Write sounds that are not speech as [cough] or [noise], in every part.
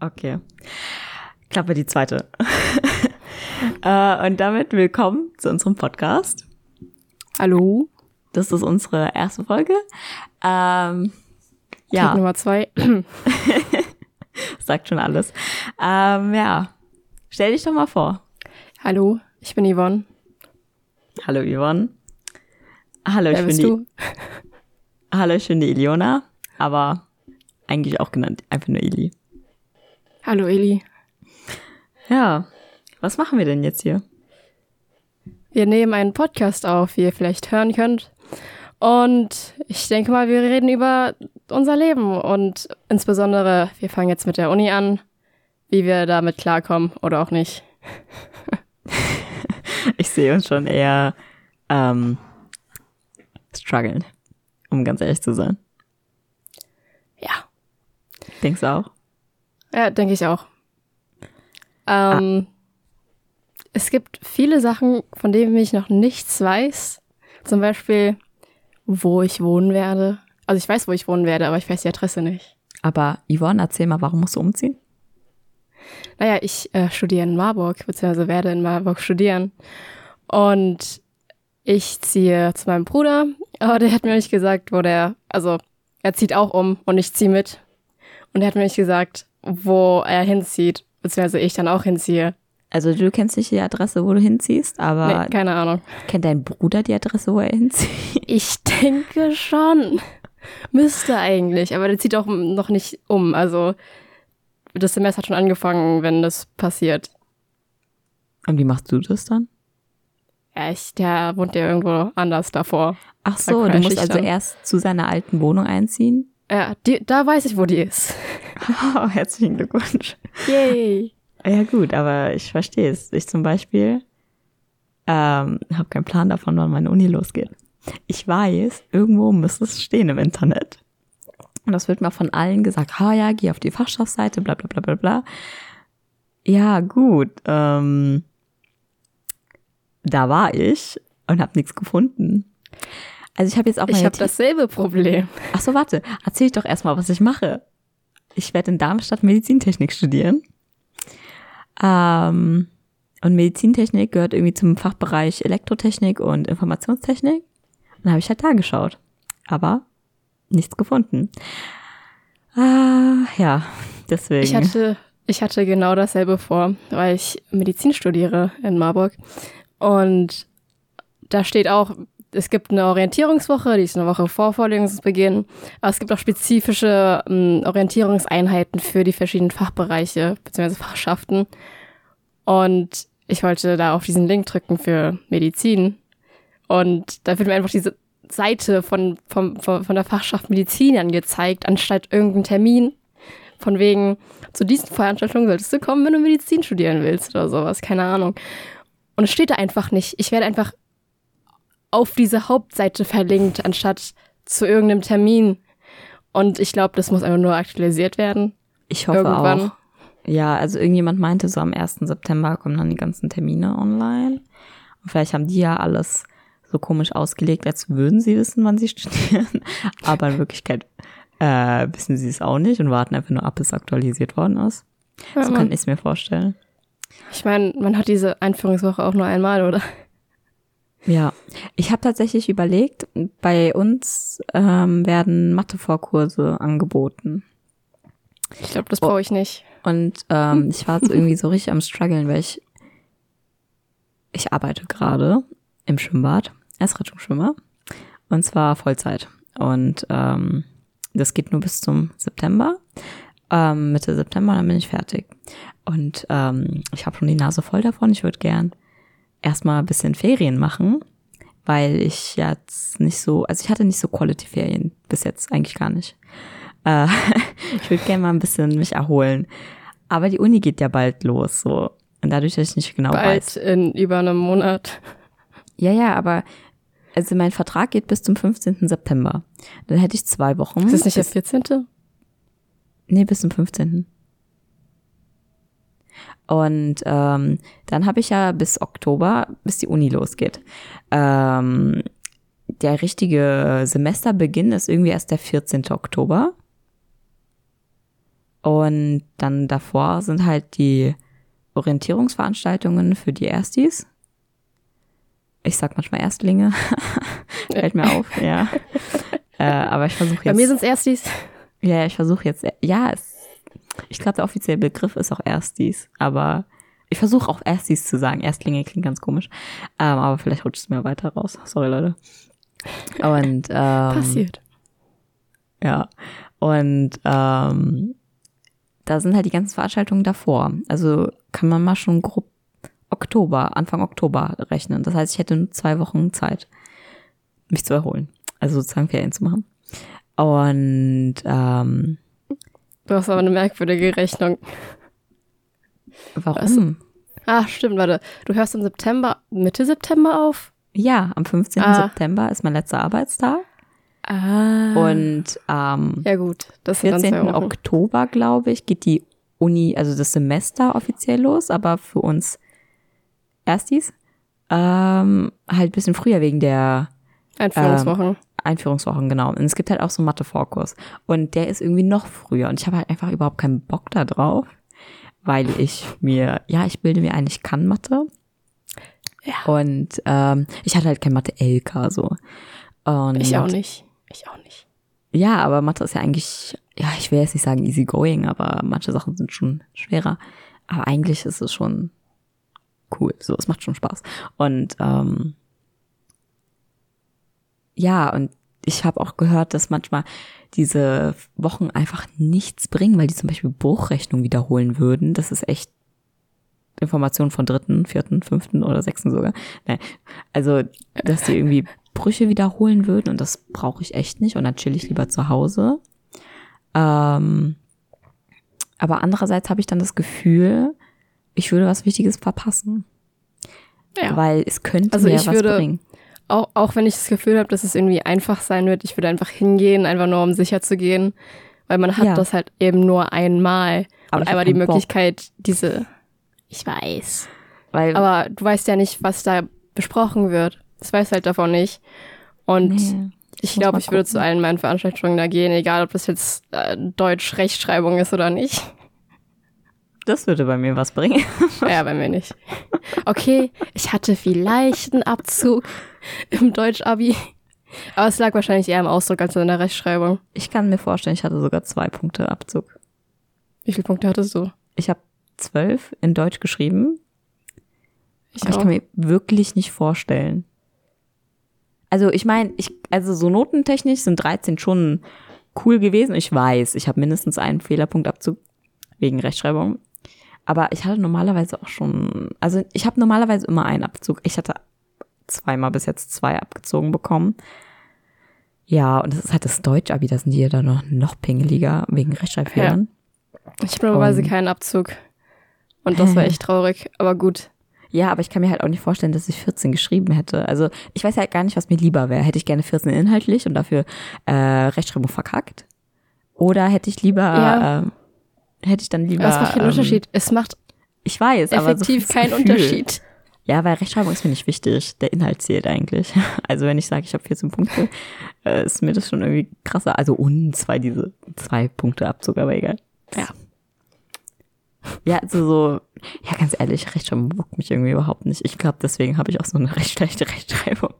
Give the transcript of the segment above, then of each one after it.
Okay. Klappe die zweite. [laughs] äh, und damit willkommen zu unserem Podcast. Hallo. Das ist unsere erste Folge. Ähm, ja. Tag Nummer zwei. [laughs] Sagt schon alles. Ähm, ja. Stell dich doch mal vor. Hallo, ich bin Yvonne. Hallo Yvonne. Hallo, Wer ich bin du? die, Hallo, ich bin die Eliona, aber eigentlich auch genannt einfach nur Eli. Hallo Eli. Ja. Was machen wir denn jetzt hier? Wir nehmen einen Podcast auf, wie ihr vielleicht hören könnt. Und ich denke mal, wir reden über unser Leben und insbesondere, wir fangen jetzt mit der Uni an, wie wir damit klarkommen oder auch nicht. [laughs] Ich sehe uns schon eher ähm, strugglen, um ganz ehrlich zu sein. Ja. Denkst du auch? Ja, denke ich auch. Ähm, Es gibt viele Sachen, von denen ich noch nichts weiß. Zum Beispiel, wo ich wohnen werde. Also ich weiß, wo ich wohnen werde, aber ich weiß die Adresse nicht. Aber Yvonne, erzähl mal, warum musst du umziehen? Naja, ich äh, studiere in Marburg, beziehungsweise werde in Marburg studieren. Und ich ziehe zu meinem Bruder, aber der hat mir nicht gesagt, wo der, also er zieht auch um und ich ziehe mit. Und er hat mir nicht gesagt, wo er hinzieht, beziehungsweise ich dann auch hinziehe. Also du kennst nicht die Adresse, wo du hinziehst, aber Nee, keine Ahnung. kennt dein Bruder die Adresse, wo er hinzieht? [laughs] Ich denke schon. Müsste eigentlich, aber der zieht auch noch nicht um. Also das Semester hat schon angefangen, wenn das passiert. Und wie machst du das dann? Ja, ich, der wohnt ja irgendwo anders davor. Ach so, du musst also erst zu seiner alten Wohnung einziehen? Ja, die, da weiß ich, wo die ist. [laughs] Oh, herzlichen Glückwunsch. Yay. Ja gut, aber ich verstehe es. Ich zum Beispiel ähm, habe keinen Plan davon, wann meine Uni losgeht. Ich weiß, irgendwo müsste es stehen im Internet. Und das wird mal von allen gesagt, ha ja, geh auf die Fachschaftsseite, bla bla bla bla bla. Ja, gut. Ähm, da war ich und habe nichts gefunden. Also ich habe jetzt auch Ich meine habe dasselbe Problem. Ach so, warte. Erzähl ich doch erstmal, was ich mache. Ich werde in Darmstadt Medizintechnik studieren. Ähm, und Medizintechnik gehört irgendwie zum Fachbereich Elektrotechnik und Informationstechnik. Und dann habe ich halt da geschaut. Aber nichts gefunden. Ah, ja, deswegen. Ich hatte, ich hatte genau dasselbe vor, weil ich Medizin studiere in Marburg. Und da steht auch, es gibt eine Orientierungswoche, die ist eine Woche vor Vorlesungsbeginn. Aber es gibt auch spezifische ähm, Orientierungseinheiten für die verschiedenen Fachbereiche bzw. Fachschaften. Und ich wollte da auf diesen Link drücken für Medizin. Und da wird mir einfach diese Seite von, von, von, der Fachschaft Medizin angezeigt, anstatt irgendein Termin. Von wegen, zu diesen Veranstaltungen solltest du kommen, wenn du Medizin studieren willst oder sowas, keine Ahnung. Und es steht da einfach nicht. Ich werde einfach auf diese Hauptseite verlinkt, anstatt zu irgendeinem Termin. Und ich glaube, das muss einfach nur aktualisiert werden. ich hoffe irgendwann. auch. Ja, also irgendjemand meinte, so am 1. September kommen dann die ganzen Termine online. Und vielleicht haben die ja alles so komisch ausgelegt, als würden sie wissen, wann sie [laughs] studieren. Aber in Wirklichkeit äh, wissen sie es auch nicht und warten einfach nur ab, bis aktualisiert worden ist. Ja, so kann ich es mir vorstellen. Ich meine, man hat diese Einführungswoche auch nur einmal, oder? Ja, ich habe tatsächlich überlegt, bei uns ähm, werden Mathe-Vorkurse angeboten. Ich glaube, das brauche ich nicht. Und ähm, ich war so irgendwie so richtig am struggeln, weil ich, ich arbeite gerade im Schwimmbad als Rettungsschwimmer und zwar Vollzeit. Und ähm, das geht nur bis zum September. Ähm, Mitte September, dann bin ich fertig. Und ähm, ich habe schon die Nase voll davon. Ich würde gern erstmal ein bisschen Ferien machen, weil ich jetzt nicht so, also ich hatte nicht so Quality-Ferien bis jetzt eigentlich gar nicht. Äh, [laughs] ich würde gerne mal ein bisschen mich erholen. Aber die Uni geht ja bald los, so. Und dadurch, dass ich nicht genau weiß. Bald in über einem Monat. Ja, ja, aber also mein Vertrag geht bis zum 15. September. Dann hätte ich zwei Wochen. Ist das nicht der bis, 14.? Nee, bis zum 15. Und ähm, dann habe ich ja bis Oktober, bis die Uni losgeht. Ähm, der richtige Semesterbeginn ist irgendwie erst der 14. Oktober. Und dann davor sind halt die Orientierungsveranstaltungen für die Erstis. Ich sag manchmal Erstlinge. [laughs] Fällt mir auf, ja. [laughs] Äh, aber ich versuche jetzt. Bei mir sind es Erstis. Ja, ich versuche jetzt. Ja, es, ich glaube, der offizielle Begriff ist auch Erstis. Aber ich versuche auch Erstis zu sagen. Erstlinge klingt ganz komisch. Ähm, aber vielleicht rutscht es mir weiter raus. Sorry, Leute. Und ähm, Passiert. ja. Und ähm, da sind halt die ganzen Veranstaltungen davor. Also kann man mal schon grob Oktober, Anfang Oktober rechnen. Das heißt, ich hätte nur zwei Wochen Zeit, mich zu erholen. Also sozusagen Ferien zu machen. Und ähm, Du hast aber eine merkwürdige Rechnung. warum? Ah, stimmt, warte. Du hörst im September, Mitte September auf? Ja, am 15. Ah. September ist mein letzter Arbeitstag. Ah. Und am ja, gut. Das sind dann 14. zwei Wochen. Oktober, glaube ich, geht die Uni, also das Semester offiziell los, aber für uns Erstis ähm, halt ein bisschen früher wegen der Einführungswochen. Einführungswochen, genau. Und es gibt halt auch so einen Mathe-Vorkurs. Und der ist irgendwie noch früher. Und ich habe halt einfach überhaupt keinen Bock da drauf, weil ich mir, ja, ich bilde mir ein, ich kann Mathe. Ja. Und ähm, ich hatte halt kein Mathe-LK so. Und ich auch nicht. Ich auch nicht. Ja, aber Mathe ist ja eigentlich, ja, ich will jetzt nicht sagen easy going, aber manche Sachen sind schon schwerer. Aber eigentlich ist es schon cool. So, es macht schon Spaß. Und ähm, ja, und ich habe auch gehört, dass manchmal diese Wochen einfach nichts bringen, weil die zum Beispiel Bruchrechnung wiederholen würden. Das ist echt Information von dritten, vierten, fünften oder sechsten sogar. Nein. Also, dass die irgendwie Brüche wiederholen würden und das brauche ich echt nicht und dann chill ich lieber zu Hause. Ähm, aber andererseits habe ich dann das Gefühl, ich würde was Wichtiges verpassen, Ja. weil es könnte Also mir was würde- bringen. Auch, auch wenn ich das Gefühl habe, dass es irgendwie einfach sein wird, ich würde einfach hingehen, einfach nur um sicher zu gehen. Weil man hat Ja. das halt eben nur einmal. Aber und einmal die keinen Bock. Möglichkeit, diese. Ich weiß. Weil Aber du weißt ja nicht, was da besprochen wird. Das weiß halt davon nicht. Und Nee, ich glaube, ich würde zu allen meinen Veranstaltungen da gehen, egal ob das jetzt äh, Deutsch-Rechtschreibung ist oder nicht. Das würde bei mir was bringen. Ja, bei mir nicht. Okay, ich hatte vielleicht einen Abzug im Deutsch-Abi. Aber es lag wahrscheinlich eher im Ausdruck als in der Rechtschreibung. Ich kann mir vorstellen, ich hatte sogar zwei Punkte Abzug. Wie viele Punkte hattest du? Ich habe zwölf in Deutsch geschrieben, Ich ich kann mir wirklich nicht vorstellen. Also ich meine, ich, also so notentechnisch sind 13 schon cool gewesen. Ich weiß, ich habe mindestens einen Fehlerpunktabzug wegen Rechtschreibung. Aber ich hatte normalerweise auch schon, also ich habe normalerweise immer einen Abzug. Ich hatte zweimal bis jetzt zwei abgezogen bekommen. Ja, und das ist halt das Deutsch-Abi, da sind die ja dann noch, noch pingeliger wegen Rechtschreibfehlern. Ich habe normalerweise Und- keinen Abzug. Und das war echt traurig. Aber gut. Ja, aber ich kann mir halt auch nicht vorstellen, dass ich 14 geschrieben hätte. Also ich weiß halt gar nicht, was mir lieber wäre. Hätte ich gerne 14 inhaltlich und dafür äh, Rechtschreibung verkackt? Oder hätte ich lieber, Ja. ähm, hätte ich dann lieber. Aber es macht keinen ähm, Unterschied. Es macht Ich weiß, aber so effektiv fürs keinen Gefühl. Unterschied. Ja, weil Rechtschreibung ist mir nicht wichtig. Der Inhalt zählt eigentlich. [laughs] Also wenn ich sage, ich habe 14 Punkte, [laughs] äh, ist mir das schon irgendwie krasser. Also uns, weil diese zwei Punkte Abzug, aber egal. Ja. Ja, also so, ja, ganz ehrlich, Rechtschreibung bockt mich irgendwie überhaupt nicht. Ich glaube, deswegen habe ich auch so eine [laughs] recht schlechte Rechtschreibung.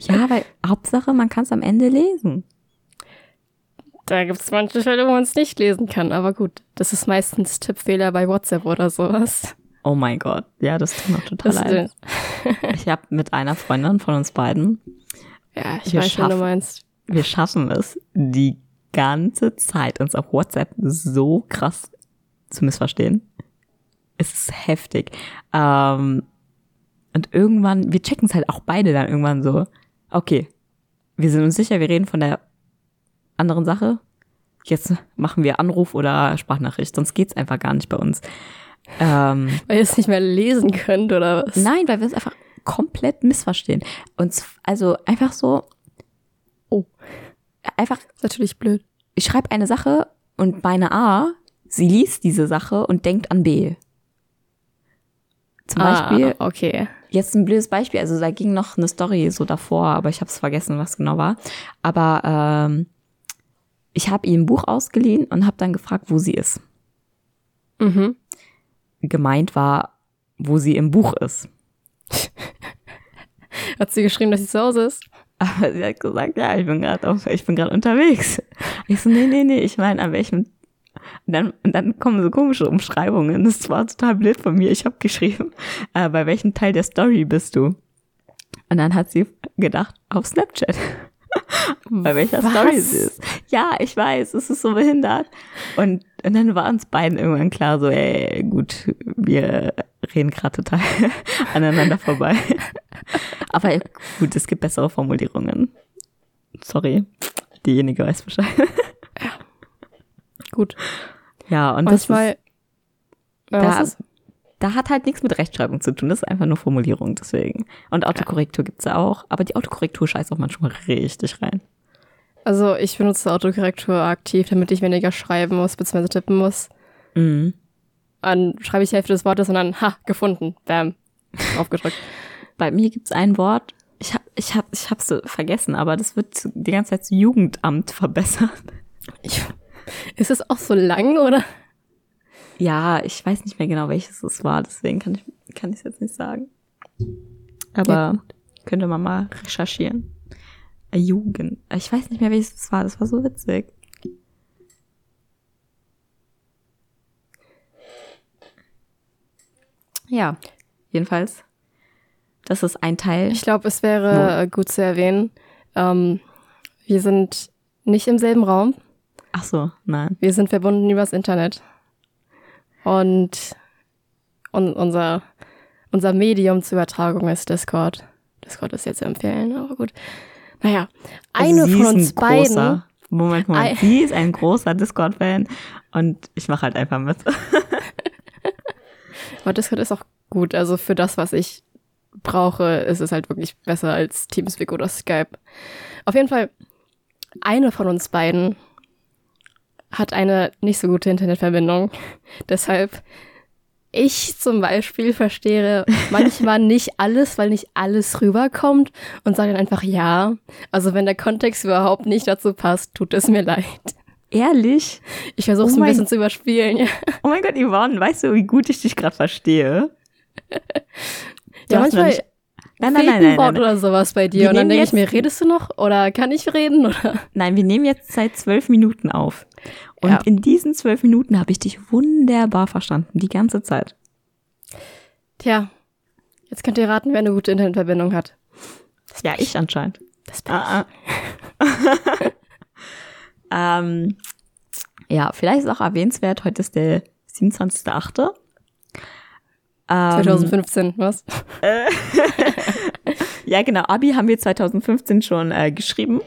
ja, weil Hauptsache, man kann es am Ende lesen. Da gibt es manche Fälle, wo man es nicht lesen kann. Aber gut, das ist meistens Tippfehler bei WhatsApp oder sowas. Oh mein Gott, ja, das tut mir total leid. Ich habe mit einer Freundin von uns beiden, ja, ich weiß, was du schaffen- meinst. wir schaffen es, die ganze Zeit uns auf WhatsApp so krass zu missverstehen. Es ist heftig. Ähm, und irgendwann, wir checken es halt auch beide dann irgendwann so, okay, wir sind uns sicher, wir reden von der anderen Sache. Jetzt machen wir Anruf oder Sprachnachricht, sonst geht's einfach gar nicht bei uns. Ähm, [laughs] Weil ihr es nicht mehr lesen könnt oder was? Nein, weil wir es einfach komplett missverstehen. Und also einfach so, oh, einfach, ist natürlich blöd. ich schreibe eine Sache und meine A, sie liest diese Sache und denkt an B. Zum Beispiel, Ah, okay. jetzt ein blödes Beispiel, also da ging noch eine Story so davor, aber ich habe es vergessen, was genau war. Aber ähm, ich habe ihr ein Buch ausgeliehen und habe dann gefragt, wo sie ist. Mhm. Gemeint war, wo sie im Buch ist. [laughs] Hat sie geschrieben, dass sie zu Hause ist? Aber sie hat gesagt, ja, ich bin gerade ich bin gerade unterwegs. Ich so, nee, nee, nee, ich meine, an welchem und dann, und dann kommen so komische Umschreibungen. Das war total blöd von mir. Ich habe geschrieben, äh, bei welchem Teil der Story bist du? Und dann hat sie gedacht, auf Snapchat. Bei welcher Was? Story sie ist. Ja, ich weiß, es ist so behindert. Und, und dann war uns beiden irgendwann klar, so, ey, gut, wir reden gerade total [laughs] aneinander vorbei. Aber gut, es gibt bessere Formulierungen. Sorry, diejenige weiß Bescheid. Gut. Ja, und das ist, Manchmal. Ja, da, ist? Da hat halt nichts mit Rechtschreibung zu tun. Das ist einfach nur Formulierung, deswegen. Und Autokorrektur gibt's ja auch. Aber die Autokorrektur scheißt auch manchmal richtig rein. Also ich benutze Autokorrektur aktiv, damit ich weniger schreiben muss, beziehungsweise tippen muss. Mhm. Dann schreibe ich die Hälfte des Wortes und dann, ha, gefunden. Bam. [laughs] Aufgedrückt. Bei mir gibt's ein Wort, ich hab, ich hab, ich hab's vergessen, aber das wird die ganze Zeit zu Jugendamt [laughs] verbessert. Ich, ist es auch so lang, oder? Ja, ich weiß nicht mehr genau, welches es war, deswegen kann ich kann ich jetzt nicht sagen. Aber könnte man mal recherchieren. Äh, Jugend. Ich weiß nicht mehr, welches es war. Das war so witzig. Ja, jedenfalls. Das ist ein Teil. Ich glaube, es wäre äh, gut zu erwähnen, ähm, wir sind nicht im selben Raum. Ach so, nein. Wir sind verbunden übers Internet. Und, und unser, unser Medium zur Übertragung ist Discord. Discord ist jetzt zu empfehlen, aber gut. Naja, eine Also sie von uns ein beiden. Großer, Moment, Moment. Sie ist ein großer Discord-Fan und ich mache halt einfach mit. [laughs] Aber Discord ist auch gut. Also für das, was ich brauche, ist es halt wirklich besser als Teamspeak oder Skype. Auf jeden Fall, eine von uns beiden hat eine nicht so gute Internetverbindung. [laughs] Deshalb, ich zum Beispiel verstehe manchmal [laughs] nicht alles, weil nicht alles rüberkommt und sage dann einfach ja. Also wenn der Kontext überhaupt nicht dazu passt, tut es mir leid. Ehrlich? Ich versuche es Oh ein bisschen zu überspielen. Ja, Oh mein Gott, Yvonne, weißt du, wie gut ich dich gerade verstehe? Ja manchmal nicht- Nein, nein, nein, ein nein, nein, oder sowas bei dir. Wir und dann nehmen denke ich mir, redest du noch? Oder kann ich reden? Oder? nein, wir nehmen jetzt seit zwölf Minuten auf. Und Ja. in diesen zwölf Minuten habe ich dich wunderbar verstanden, die ganze Zeit. Tja, jetzt könnt ihr raten, wer eine gute Internetverbindung hat. Ja, ich anscheinend. Das bin Ah, ah. [laughs] ähm, ja, vielleicht ist auch erwähnenswert, heute ist der 27.8. Ähm, 2015, was? [laughs] Ja, genau. Abi haben wir 2015 schon äh, geschrieben.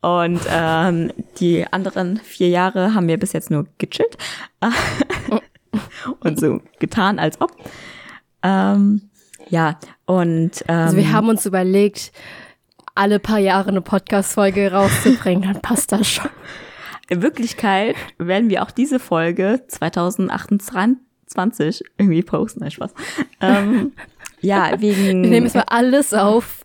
Und ähm, die anderen vier Jahre haben wir bis jetzt nur gechillt. [laughs] und so getan, als ob. Ähm, ja, und ähm, Also wir haben uns überlegt, alle paar Jahre eine Podcast-Folge rauszubringen, dann passt das schon. in Wirklichkeit werden wir auch diese Folge 2028 irgendwie posten. Nein, Spaß. Ähm, [laughs] ja, wegen. Wir nehmen jetzt mal alles auf,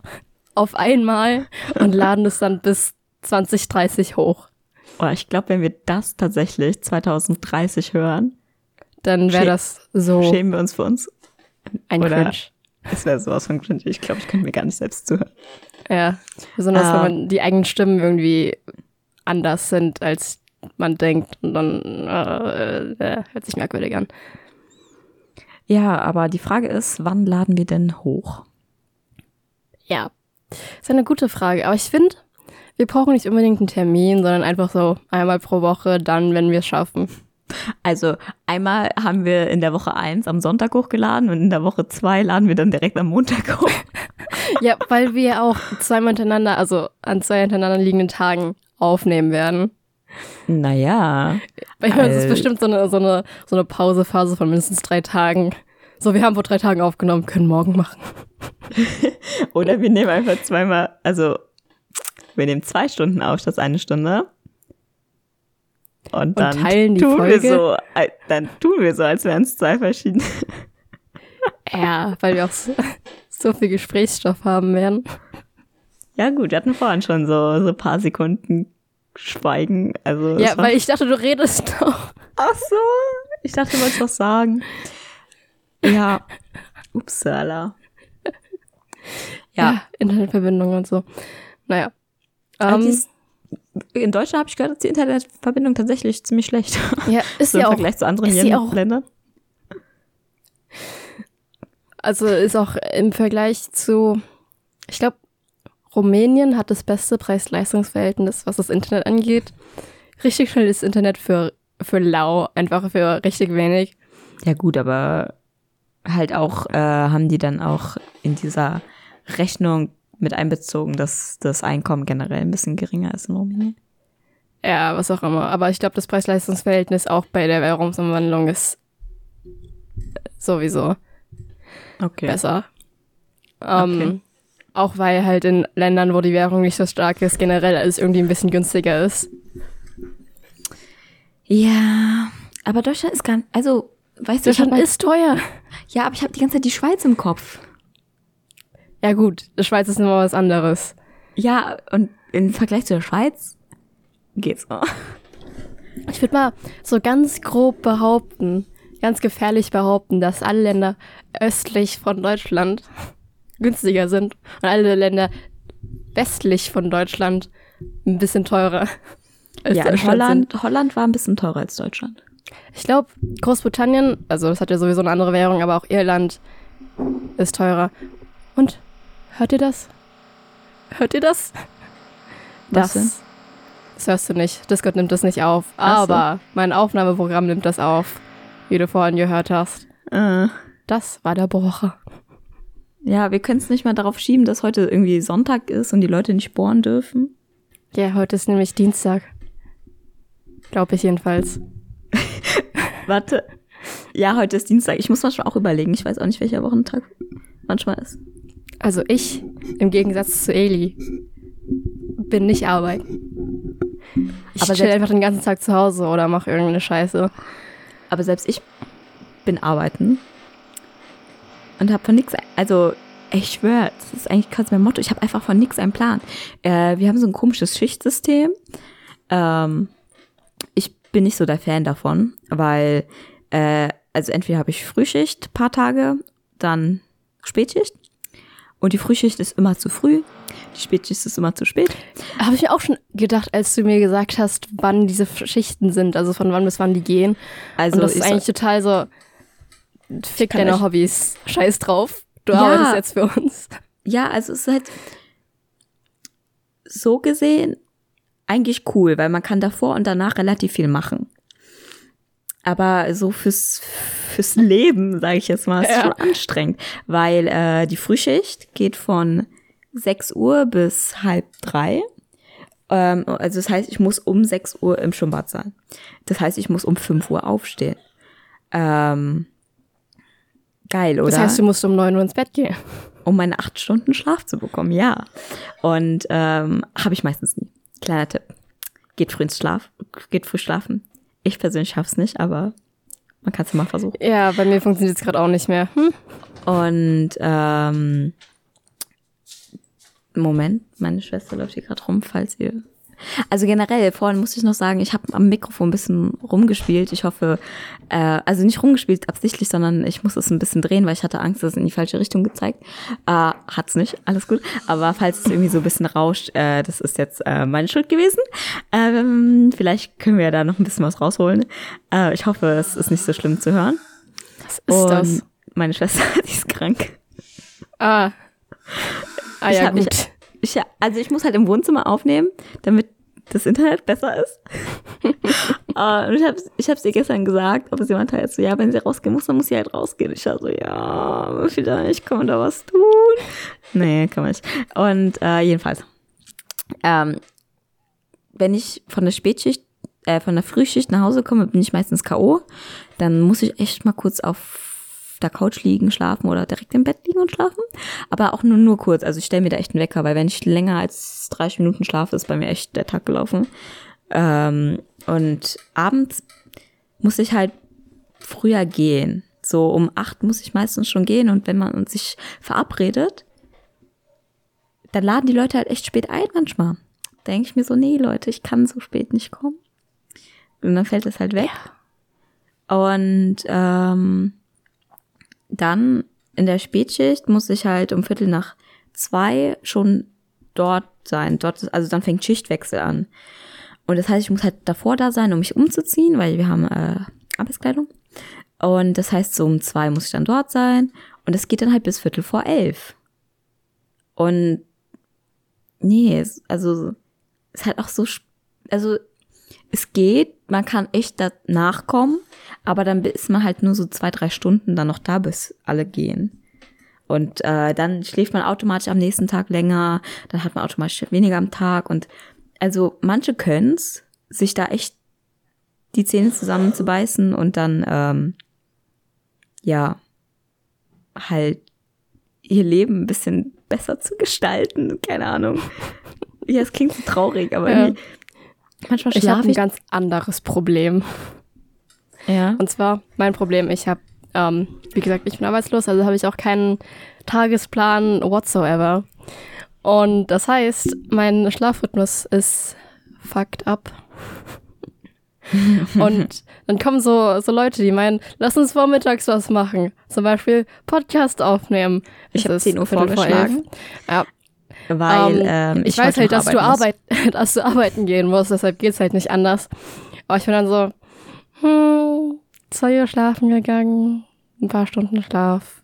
auf einmal und laden es dann bis 2030 hoch. oh, ich glaube, wenn wir das tatsächlich 2030 hören, Dann wäre das so schämen wir uns für uns. ein oder- Cringe. Das wäre sowas von cringe. Ich glaube, ich könnte mir gar nicht selbst zuhören. Ja, besonders Ah. wenn man die eigenen Stimmen irgendwie anders sind, als man denkt. Und dann äh, äh, hört sich merkwürdig an. Ja, aber die Frage ist, wann laden wir denn hoch? Ja, ist eine gute Frage. Aber ich finde, wir brauchen nicht unbedingt einen Termin, sondern einfach so einmal pro Woche, dann, wenn wir es schaffen. Also einmal haben wir in der Woche eins am Sonntag hochgeladen und in der Woche zwei laden wir dann direkt am Montag hoch. [laughs] Ja, weil wir auch zweimal hintereinander, also an zwei hintereinander liegenden Tagen aufnehmen werden. Naja, Bei uns ist Al- bestimmt so eine, so, eine, so eine Pausephase von mindestens drei Tagen. So, wir haben vor drei Tagen aufgenommen, können morgen machen. [laughs] oder wir nehmen einfach zweimal, also wir nehmen zwei Stunden auf statt eine Stunde. Und dann teilen die tun Folge? wir so, äh, dann tun wir so, als wären es zwei verschiedene. [laughs] Ja, weil wir auch so, so viel Gesprächsstoff haben werden. Ja gut, wir hatten vorhin schon so so ein paar Sekunden Schweigen. Also Ja, weil ich dachte, du redest noch. Ach so. Ich dachte, du wolltest was sagen. Ja. Upsala. Ja. Internetverbindung und so. Naja. Aber Ähm, dies- in Deutschland habe ich gehört, ist die Internetverbindung tatsächlich ziemlich schlecht. ja, [laughs] ist so im ja auch. Vergleich zu anderen Ländern. Also ist auch im Vergleich zu, ich glaube, Rumänien hat das beste Preis-Leistungs-Verhältnis, was das Internet angeht. Richtig schnelles Internet für, für lau, einfach für richtig wenig. Ja gut, aber halt auch äh, haben die dann auch in dieser Rechnung mit einbezogen, dass das Einkommen generell ein bisschen geringer ist in Rumänien. Ja, was auch immer. Aber ich glaube, das Preis-Leistungs-Verhältnis auch bei der Währungsumwandlung ist sowieso Okay. besser. Ähm, Okay. Auch weil halt in Ländern, wo die Währung nicht so stark ist, generell alles irgendwie ein bisschen günstiger ist. Ja, aber Deutschland ist gar nicht, also, weißt du, Deutschland ist teuer. ja, aber ich habe die ganze Zeit die Schweiz im Kopf. Ja gut, die Schweiz ist immer was anderes. Ja, und im Vergleich zu der Schweiz geht's. noch. Ich würde mal so ganz grob behaupten, ganz gefährlich behaupten, dass alle Länder östlich von Deutschland günstiger sind und alle Länder westlich von Deutschland ein bisschen teurer. [laughs] als Ja, Deutschland sind. Holland, Holland war ein bisschen teurer als Deutschland. Ich glaube, Großbritannien, also das hat ja sowieso eine andere Währung, aber auch Irland ist teurer. Und hört ihr das? Hört ihr das? Was das. denn? Das hörst du nicht. Discord nimmt das nicht auf. Ach so. Aber mein Aufnahmeprogramm nimmt das auf, wie du vorhin gehört hast. Äh, Das war der Bohrer. Ja, wir können es nicht mal darauf schieben, dass heute irgendwie Sonntag ist und die Leute nicht bohren dürfen. Ja, heute ist nämlich Dienstag. Glaube ich jedenfalls. [laughs] Warte. Ja, heute ist Dienstag. Ich muss manchmal auch überlegen. Ich weiß auch nicht, welcher Wochentag manchmal ist. Also ich, im Gegensatz zu Eli, bin nicht arbeiten. Ich Aber chill einfach den ganzen Tag zu Hause oder mache irgendeine Scheiße. Aber selbst ich bin arbeiten und habe von nichts, also ich schwöre, das ist eigentlich kurz mein Motto, ich habe einfach von nichts einen Plan. Äh, wir haben so ein komisches Schichtsystem. Ähm, ich bin nicht so der Fan davon, weil, äh, also entweder habe ich Frühschicht, paar Tage, dann Spätschicht. Und die Frühschicht ist immer zu früh, die Spätschicht ist immer zu spät. Habe ich mir auch schon gedacht, als du mir gesagt hast, wann diese Schichten sind, also von wann bis wann die gehen. Also Und das ist ich- eigentlich total so, fick deine euch- Hobbys, scheiß drauf. Du Ja. arbeitest jetzt für uns. Ja, also es ist halt so gesehen eigentlich cool, weil man kann davor und danach relativ viel machen. Aber so fürs, fürs Leben, sage ich jetzt mal, ist Ja. schon anstrengend, weil äh, die Frühschicht geht von 6 Uhr bis halb drei. Ähm, also das heißt, ich muss um 6 Uhr im Schwimmbad sein. Das heißt, ich muss um 5 Uhr aufstehen. Ähm, geil, oder? Das heißt, du musst um 9 Uhr ins Bett gehen. um meine acht Stunden Schlaf zu bekommen, ja. Und ähm, habe ich meistens nie. Kleiner Tipp. Geht früh ins Schlaf, geht früh schlafen. Ich persönlich schaff's nicht, aber man kann es mal versuchen. Ja, bei mir funktioniert es gerade auch nicht mehr. Hm? Und ähm, Moment, meine Schwester läuft hier gerade rum, falls ihr. Also generell, vorhin muss ich noch sagen, ich habe am Mikrofon ein bisschen rumgespielt. Ich hoffe, äh, also nicht rumgespielt absichtlich, sondern ich muss es ein bisschen drehen, weil ich hatte Angst, dass es in die falsche Richtung gezeigt. Äh, hat's nicht, alles gut. Aber falls es irgendwie so ein bisschen rauscht, äh, das ist jetzt äh, meine Schuld gewesen. Ähm, vielleicht können wir da noch ein bisschen was rausholen. Äh, ich hoffe, es ist nicht so schlimm zu hören. Was ist Und das? meine Schwester, [laughs] die ist krank. Ah. Ah Ich ja, hab mich- gut. Ich, also ich muss halt im Wohnzimmer aufnehmen, damit das Internet besser ist. [laughs] Äh, und ich habe ich hab's ihr gestern gesagt, aber sie meinte halt so, ja, wenn sie rausgehen muss, dann muss sie halt rausgehen. Ich war so, ja, vielleicht kann man da was tun. Nee, kann man nicht. Und äh, jedenfalls, ähm, wenn ich von der Spätschicht, äh, von der Frühschicht nach Hause komme, bin ich meistens K.O. Dann muss ich echt mal kurz auf der Couch liegen, schlafen oder direkt im Bett liegen und schlafen. Aber auch nur, nur kurz. Also ich stelle mir da echt einen Wecker, weil wenn ich länger als 30 Minuten schlafe, ist bei mir echt der Tag gelaufen. Ähm, und abends muss ich halt früher gehen. So um acht muss ich meistens schon gehen und wenn man sich verabredet, dann laden die Leute halt echt spät ein manchmal. denke ich mir so, nee, Leute, ich kann so spät nicht kommen. Und dann fällt es halt weg. Und ähm, dann in der Spätschicht muss ich halt um Viertel nach zwei schon dort sein. Dort, also dann fängt Schichtwechsel an. Und das heißt, ich muss halt davor da sein, um mich umzuziehen, weil wir haben äh, Arbeitskleidung. Und das heißt, so um zwei muss ich dann dort sein. Und es geht dann halt bis Viertel vor elf. Und nee, also es ist halt auch so, also es geht, man kann echt da nachkommen, aber dann ist man halt nur so zwei, drei Stunden dann noch da, bis alle gehen. Und äh, dann schläft man automatisch am nächsten Tag länger, dann hat man automatisch weniger am Tag. Und also manche können's, sich da echt die Zähne zusammenzubeißen und dann, ähm, ja, halt ihr Leben ein bisschen besser zu gestalten. Keine Ahnung. Ja, es klingt so traurig, aber Ja. Manchmal Ich habe schlafe ein ganz anderes Problem. ja. Und zwar mein Problem, ich habe, ähm, wie gesagt, ich bin arbeitslos, also habe ich auch keinen Tagesplan whatsoever. Und das heißt, mein Schlafrhythmus ist fucked up. [laughs] Und dann kommen so, so Leute, die meinen, lass uns vormittags was machen. Zum Beispiel Podcast aufnehmen. Ich habe ist 10 Uhr vorgeschlagen. Ja, weil ähm, ähm, ich, weiß heute halt, dass du, arbeit, [laughs] dass du arbeiten gehen musst, deshalb geht's halt nicht anders. Aber ich bin dann so, hm, zwei Uhr schlafen gegangen, ein paar Stunden Schlaf.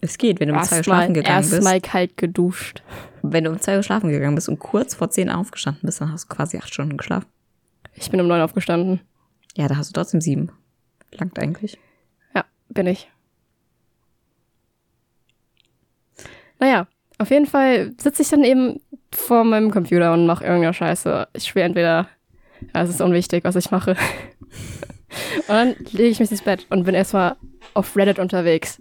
Es geht, wenn du um zwei Uhr schlafen gegangen bist. erstmal kalt geduscht. Wenn du um zwei Uhr schlafen gegangen bist und kurz vor zehn aufgestanden bist, dann hast du quasi acht Stunden geschlafen. Ich bin um neun aufgestanden. Ja, da hast du trotzdem sieben. Langt eigentlich. Ja, bin ich. Naja, auf jeden Fall sitze ich dann eben vor meinem Computer und mache irgendeine Scheiße. Ich spiele entweder, ja, es ist unwichtig, was ich mache. [laughs] und dann lege ich mich ins Bett und bin erstmal auf Reddit unterwegs.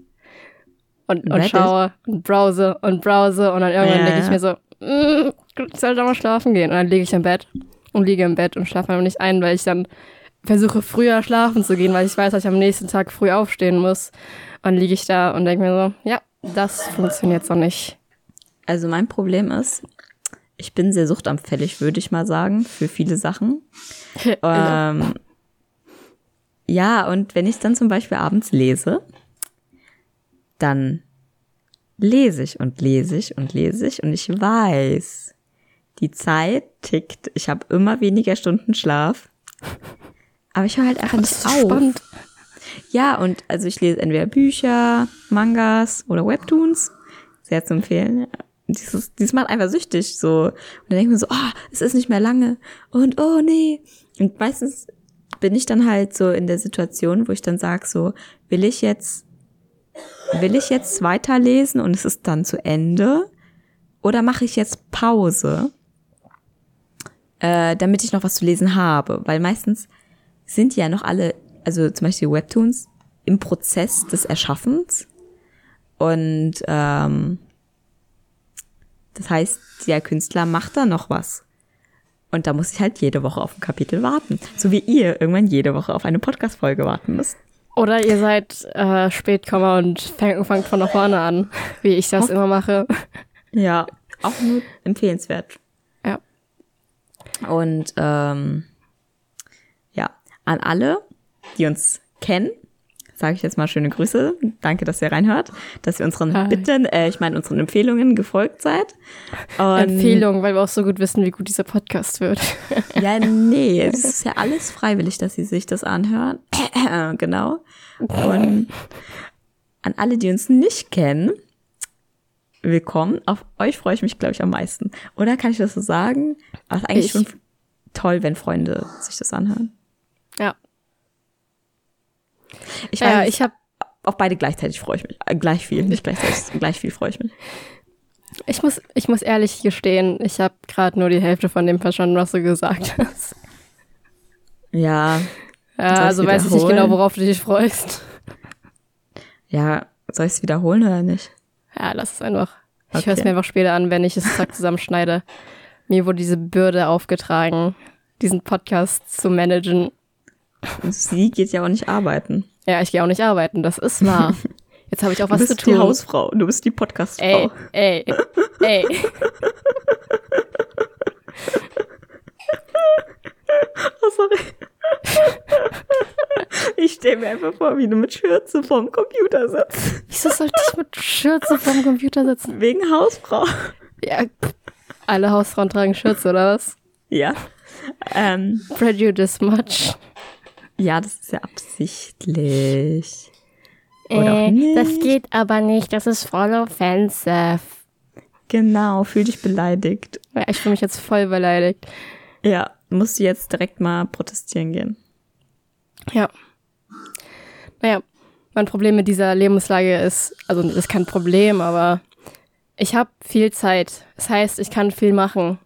Und, und schaue und browse und browse und dann irgendwann Ja, denke ich mir so, mm, ich sollte mal schlafen gehen. Und dann liege ich im Bett und liege im Bett und schlafe einfach nicht ein, weil ich dann versuche früher schlafen zu gehen, weil ich weiß, dass ich am nächsten Tag früh aufstehen muss. Und liege ich da und denke mir so, ja, das funktioniert so nicht. Also mein Problem ist, ich bin sehr suchtanfällig, würde ich mal sagen, für viele Sachen. [laughs] Ähm, ja, und wenn ich dann zum Beispiel abends lese, dann lese ich und lese ich und lese ich und ich weiß, die Zeit tickt. Ich habe immer weniger Stunden Schlaf. Aber ich höre halt einfach nicht auf. spannend. Ja, und also ich lese entweder Bücher, Mangas oder Webtoons. Sehr zu empfehlen. Dieses, dieses macht einfach süchtig, so. Und dann denke ich mir so, oh, es ist nicht mehr lange. Und oh nee. Und meistens bin ich dann halt so in der Situation, wo ich dann sage so, will ich jetzt, will ich jetzt weiterlesen und es ist dann zu Ende? Oder mache ich jetzt Pause, äh, damit ich noch was zu lesen habe? Weil meistens sind ja noch alle, also zum Beispiel Webtoons, im Prozess des Erschaffens. Und ähm, das heißt, der Künstler macht da noch was. Und da muss ich halt jede Woche auf ein Kapitel warten. So wie ihr irgendwann jede Woche auf eine Podcast-Folge warten müsst. Oder ihr seid äh, Spätkommer und fängt, fangt von vorne an, wie ich das Hoff- immer mache. Ja, auch nur empfehlenswert. Ja. Und ähm, ja, an alle, die uns kennen, sage ich jetzt mal schöne Grüße. Danke, dass ihr reinhört, dass ihr unseren Hi. Bitten, äh, ich meine unseren Empfehlungen gefolgt seid. Und, Empfehlung, weil wir auch so gut wissen, wie gut dieser Podcast wird. [laughs] Ja, nee, es ist ja alles freiwillig, dass sie sich das anhören. [clears throat] genau. Und an alle, die uns nicht kennen, willkommen. Auf euch freue ich mich, glaube ich, am meisten. Oder kann ich das so sagen? Aber es ist eigentlich Ich- schon toll, wenn Freunde sich das anhören. Ja. Ich Ja, weiß, ich habe auf beide gleichzeitig freue ich mich. Äh, gleich viel, nicht gleichzeitig, [laughs] gleich viel freue ich mich. Ich muss, ich muss ehrlich gestehen, ich habe gerade nur die Hälfte von dem verstanden, was du gesagt [laughs] hast. Ja, Ja, also weiß ich nicht genau, worauf du dich freust. ja, soll ich es wiederholen oder nicht? Ja, lass es einfach. Ich Okay. höre es mir einfach später an, wenn ich es zack [laughs] zusammenschneide. Mir wurde diese Bürde aufgetragen, diesen Podcast zu managen. Sie geht ja auch nicht arbeiten. Ja, ich gehe auch nicht arbeiten, das ist wahr. Jetzt habe ich auch Du was bist zu tun. die Hausfrau, du bist die Podcastfrau. Ey, ey, ey. [laughs] sorry. ich stelle mir einfach vor, wie du mit Schürze vorm Computer sitzt. Wieso sollte ich mit Schürze vorm Computer sitzen? Wegen Hausfrau. Ja, alle Hausfrauen tragen Schürze, oder was? Ja. Ähm, Prejudice much. Ja, das ist ja absichtlich. Oder Äh, nicht. das geht aber nicht, das ist voll offensive. Genau, fühl dich beleidigt. Ja, ich fühle mich jetzt voll beleidigt. Ja, musst du jetzt direkt mal protestieren gehen. Ja. Naja, mein Problem mit dieser Lebenslage ist, also das ist kein Problem, aber ich habe viel Zeit. Das heißt, ich kann viel machen.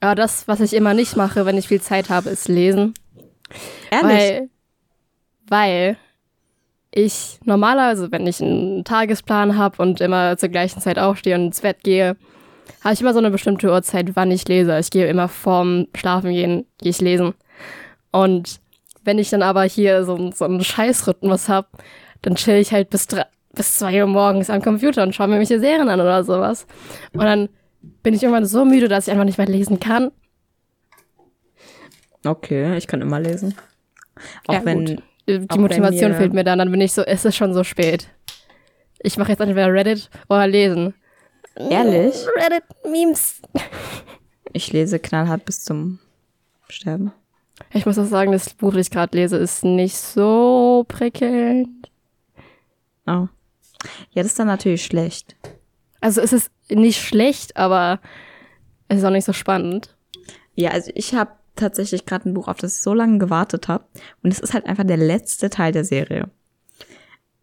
Aber das, was ich immer nicht mache, wenn ich viel Zeit habe, ist lesen. Ehrlich? Weil, weil ich normalerweise, wenn ich einen Tagesplan habe und immer zur gleichen Zeit aufstehe und ins Bett gehe, habe ich immer so eine bestimmte Uhrzeit, wann ich lese. Ich gehe immer vorm Schlafengehen, gehe ich lesen. Und wenn ich dann aber hier so, so einen Scheißrhythmus habe, dann chill ich halt bis, drei, bis zwei Uhr morgens am Computer und schaue mir irgendwelche Serien an oder sowas. Und dann bin ich irgendwann so müde, dass ich einfach nicht mehr lesen kann. Okay, ich kann immer lesen. Auch Ja, wenn, gut. Die auch wenn Motivation fehlt mir dann, dann bin ich so, es ist schon so spät. Ich mache jetzt entweder Reddit oder lesen. ehrlich, Reddit-Memes. ich lese knallhart bis zum Sterben. Ich muss auch sagen, das Buch, das ich gerade lese, ist nicht so prickelnd. Oh. Ja, das ist dann natürlich schlecht. Also es ist nicht schlecht, aber es ist auch nicht so spannend. Ja, also ich habe tatsächlich gerade ein Buch, auf das ich so lange gewartet habe. Und es ist halt einfach der letzte Teil der Serie.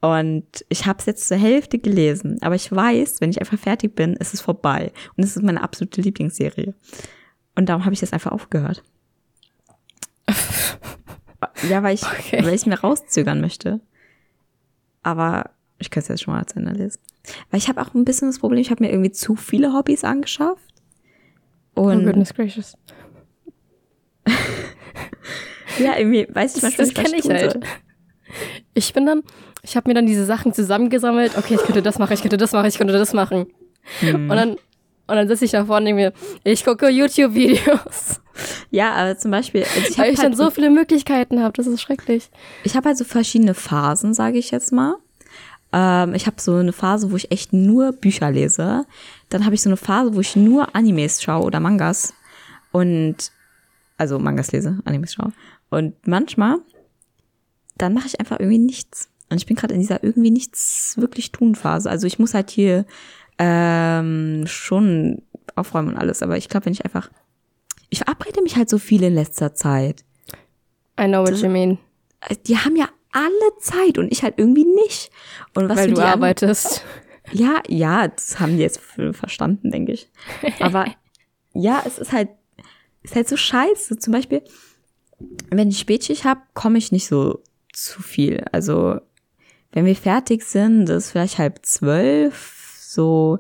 Und ich habe es jetzt zur Hälfte gelesen, aber ich weiß, wenn ich einfach fertig bin, ist es vorbei. Und es ist meine absolute Lieblingsserie. Und darum habe ich das einfach aufgehört. [laughs] ja, weil ich, Okay. weil ich mir rauszögern möchte. Aber ich könnte es jetzt schon mal zu Ende lesen. Weil ich habe auch ein bisschen das Problem, ich habe mir irgendwie zu viele Hobbys angeschafft. Oh Und goodness gracious. [laughs] ja, irgendwie weiß ich manchmal das nicht, was kenne ich halt. soll. Ich bin dann, ich habe mir dann diese Sachen zusammengesammelt. Okay, ich könnte das machen, ich könnte das machen, ich könnte das machen. Hm. Und dann, und dann sitze ich da vorne und denke mir, ich gucke YouTube-Videos. Ja, aber zum Beispiel, also ich Weil habe ich dann halt, so viele Möglichkeiten habe. Das ist schrecklich. ich hab halt so verschiedene Phasen, sage ich jetzt mal. Ähm, ich habe so eine Phase, wo ich echt nur Bücher lese. Dann habe ich so eine Phase, wo ich nur Animes schaue oder Mangas. Und also Mangas lese, Animes schaue. Und manchmal, dann mache ich einfach irgendwie nichts. Und ich bin gerade in dieser irgendwie nichts wirklich tun Phase. Also ich muss halt hier ähm, schon aufräumen und alles. Aber ich glaube, wenn ich einfach, ich verabrede mich halt so viel in letzter Zeit. I know what you mean. die haben ja alle Zeit und ich halt irgendwie nicht. Und was Weil du an- arbeitest. Ja, ja, das haben die jetzt verstanden, denke ich. [laughs] Aber ja, es ist halt, ist halt so scheiße. Zum Beispiel, wenn ich Spätschicht habe, komme ich nicht so zu viel. Also, wenn wir fertig sind, das ist vielleicht halb zwölf, so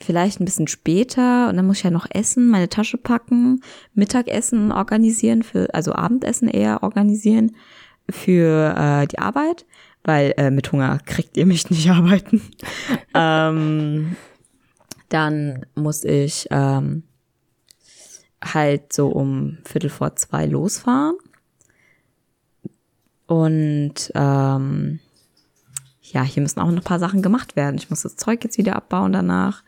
vielleicht ein bisschen später und dann muss ich ja noch essen, meine Tasche packen, Mittagessen organisieren für, also Abendessen eher organisieren für äh, die Arbeit, weil äh, mit Hunger kriegt ihr mich nicht arbeiten. [laughs] ähm, dann muss ich ähm, halt so um Viertel vor zwei losfahren. Und ähm, ja, hier müssen auch noch ein paar Sachen gemacht werden. Ich muss das Zeug jetzt wieder abbauen danach.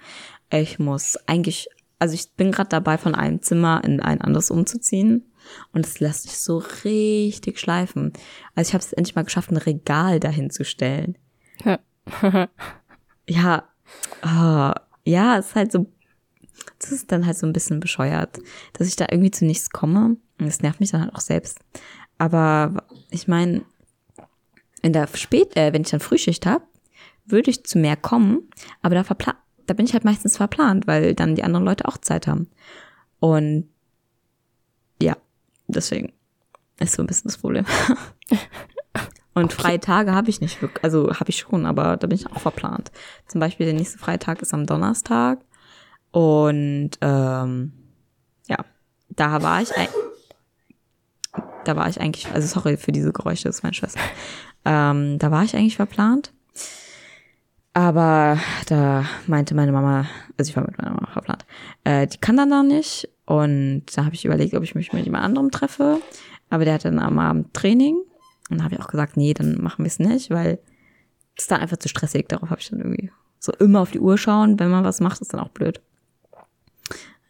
Ich muss eigentlich, also ich bin gerade dabei, von einem Zimmer in ein anderes umzuziehen. Und es lässt sich so richtig schleifen. Also ich habe es endlich mal geschafft, ein Regal dahin zu stellen. Ja. [laughs] Ja, ah, ja, es ist halt so, das ist dann halt so ein bisschen bescheuert, dass ich da irgendwie zu nichts komme. Und das nervt mich dann halt auch selbst. Aber ich meine, in der Spät, äh, wenn ich dann Frühschicht habe, würde ich zu mehr kommen, aber da, verpla da bin ich halt meistens verplant, weil dann die anderen Leute auch Zeit haben. Und ja, deswegen ist so ein bisschen das Problem. [laughs] Und freie Tage habe ich nicht wirklich, also habe ich schon, aber da bin ich auch verplant. Zum Beispiel der nächste Freitag ist am Donnerstag und ähm, ja, da war ich, da war ich eigentlich, also sorry für diese Geräusche, das ist meine Schwester. Ähm, da war ich eigentlich verplant. Aber da meinte meine Mama, also ich war mit meiner Mama verplant, äh, die kann dann da nicht. Und da habe ich überlegt, ob ich mich mit jemand anderem treffe. Aber der hatte dann am Abend Training. Und da habe ich auch gesagt, nee, dann machen wir es nicht, weil es ist dann einfach zu stressig. Darauf habe ich dann irgendwie so immer auf die Uhr schauen, wenn man was macht, ist dann auch blöd.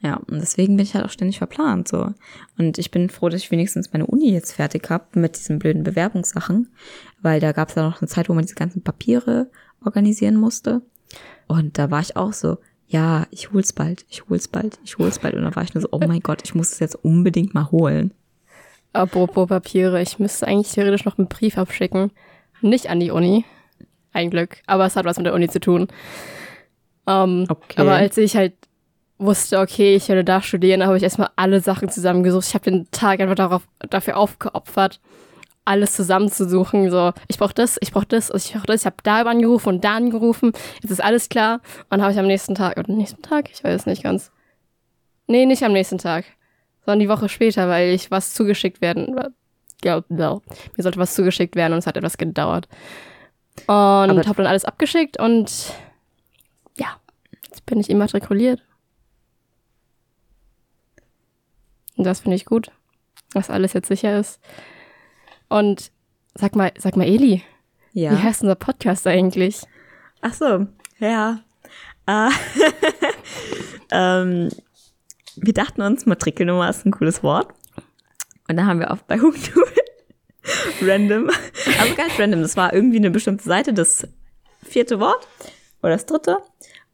Ja, und deswegen bin ich halt auch ständig verplant so. Und ich bin froh, dass ich wenigstens meine Uni jetzt fertig habe mit diesen blöden Bewerbungssachen, weil da gab es ja noch eine Zeit, wo man diese ganzen Papiere organisieren musste. Und da war ich auch so, ja, ich hol's bald, ich hol's bald, ich hol's bald. Und da war ich nur so, oh mein Gott, ich muss es jetzt unbedingt mal holen. Apropos Papiere, ich müsste eigentlich theoretisch noch einen Brief abschicken. Nicht an die Uni. Ein Glück. Aber es hat was mit der Uni zu tun. Um, okay. Aber als ich halt wusste, okay, ich werde da studieren, habe ich erstmal alle Sachen zusammengesucht. Ich habe den Tag einfach darauf, dafür aufgeopfert, alles zusammenzusuchen. So, ich brauche das, ich brauche das, ich brauche das. Ich habe da angerufen und da angerufen. Jetzt ist alles klar. Und habe ich am nächsten Tag, oder nächsten Tag? Ich weiß es nicht ganz. Nee, nicht am nächsten Tag, sondern die Woche später, weil ich was zugeschickt werden, ja, no. mir sollte was zugeschickt werden und es hat etwas gedauert. Und habe dann alles abgeschickt und ja, jetzt bin ich immatrikuliert. Und das finde ich gut, dass alles jetzt sicher ist. Und sag mal, sag mal, Eli, ja. wie heißt unser Podcast eigentlich? Ach so, ja. Uh, [laughs] ähm, wir dachten uns, Matrikelnummer ist ein cooles Wort. Und dann haben wir auf bei [laughs] Hooktool random, also ganz random, das war irgendwie eine bestimmte Seite, das vierte Wort oder das dritte.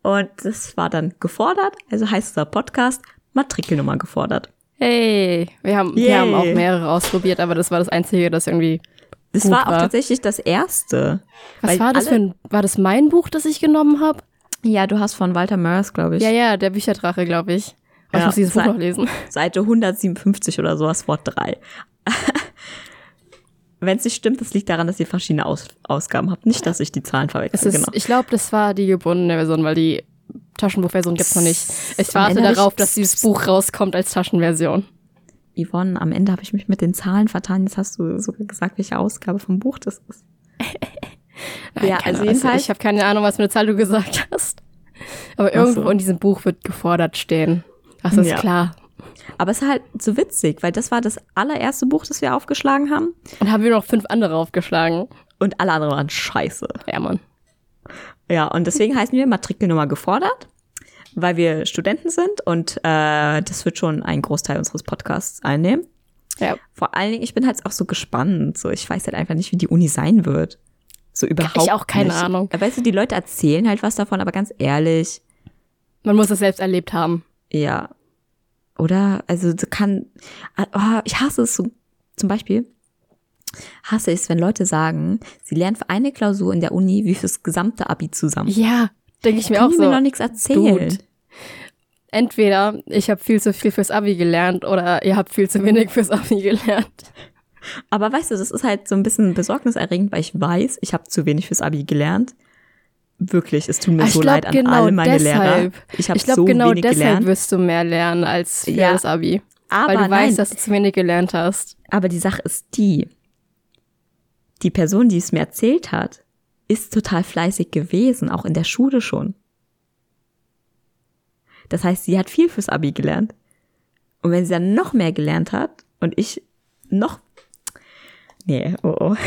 Und das war dann gefordert, also heißt unser Podcast Matrikelnummer gefordert. Hey, wir haben, wir haben auch mehrere ausprobiert, aber das war das Einzige, das irgendwie. Das war auch war. tatsächlich das erste. Was war das für ein, war das mein Buch, das ich genommen habe? Ja, du hast von Walter Mörs, glaube ich. Ja, ja, der Bücherdrache, glaube ich. Oh, ja, ich muss dieses Buch noch lesen. [laughs] Seite 157 oder sowas, Wort 3. Wenn es nicht stimmt, das liegt daran, dass ihr verschiedene Aus Ausgaben habt. Nicht, dass ich die Zahlen verwechsel. genau. Ich glaube, das war die gebundene Version, weil die Taschenbuchversion gibt's noch nicht. Ich warte darauf, dass dieses Buch rauskommt als Taschenversion. Yvonne, am Ende habe ich mich mit den Zahlen vertan. Jetzt hast du sogar gesagt, welche Ausgabe vom Buch das ist. [laughs] ja, also jedenfalls. Ich habe keine Ahnung, was für eine Zahl du gesagt hast. Aber irgendwo so. in diesem Buch wird gefordert stehen. Das ist ja. klar. Aber es ist halt so witzig, weil das war das allererste Buch, das wir aufgeschlagen haben. Und haben wir noch fünf andere aufgeschlagen. Und alle anderen waren scheiße. Ja, Mann. Ja, und deswegen [laughs] heißen wir Matrikelnummer gefordert, weil wir Studenten sind und äh, das wird schon einen Großteil unseres Podcasts einnehmen. Ja. Vor allen Dingen, ich bin halt auch so gespannt. So, ich weiß halt einfach nicht, wie die Uni sein wird. So überhaupt. Ich auch keine nicht. Ahnung. Weißt du, die Leute erzählen halt was davon, aber ganz ehrlich. Man muss es selbst erlebt haben. Ja. Oder? Also, kann. Oh, ich hasse es so. Zum Beispiel, hasse ich es, wenn Leute sagen, sie lernen für eine Klausur in der Uni wie fürs gesamte Abi zusammen. Ja, denke ich mir auch so. mir noch nichts erzählen. Dude. Entweder ich habe viel zu viel fürs Abi gelernt oder ihr habt viel zu wenig fürs Abi gelernt. Aber weißt du, das ist halt so ein bisschen besorgniserregend, weil ich weiß, ich habe zu wenig fürs Abi gelernt. Wirklich, es tut mir ich so leid an genau alle meine deshalb. Lehrer. Ich habe so genau wenig deshalb gelernt. wirst du mehr lernen als für ja, das Abi. Aber weil du nein. weißt, dass du zu wenig gelernt hast. Aber die Sache ist die, die Person, die es mir erzählt hat, ist total fleißig gewesen, auch in der Schule schon. Das heißt, sie hat viel fürs Abi gelernt. Und wenn sie dann noch mehr gelernt hat und ich noch, nee, oh, oh. [laughs]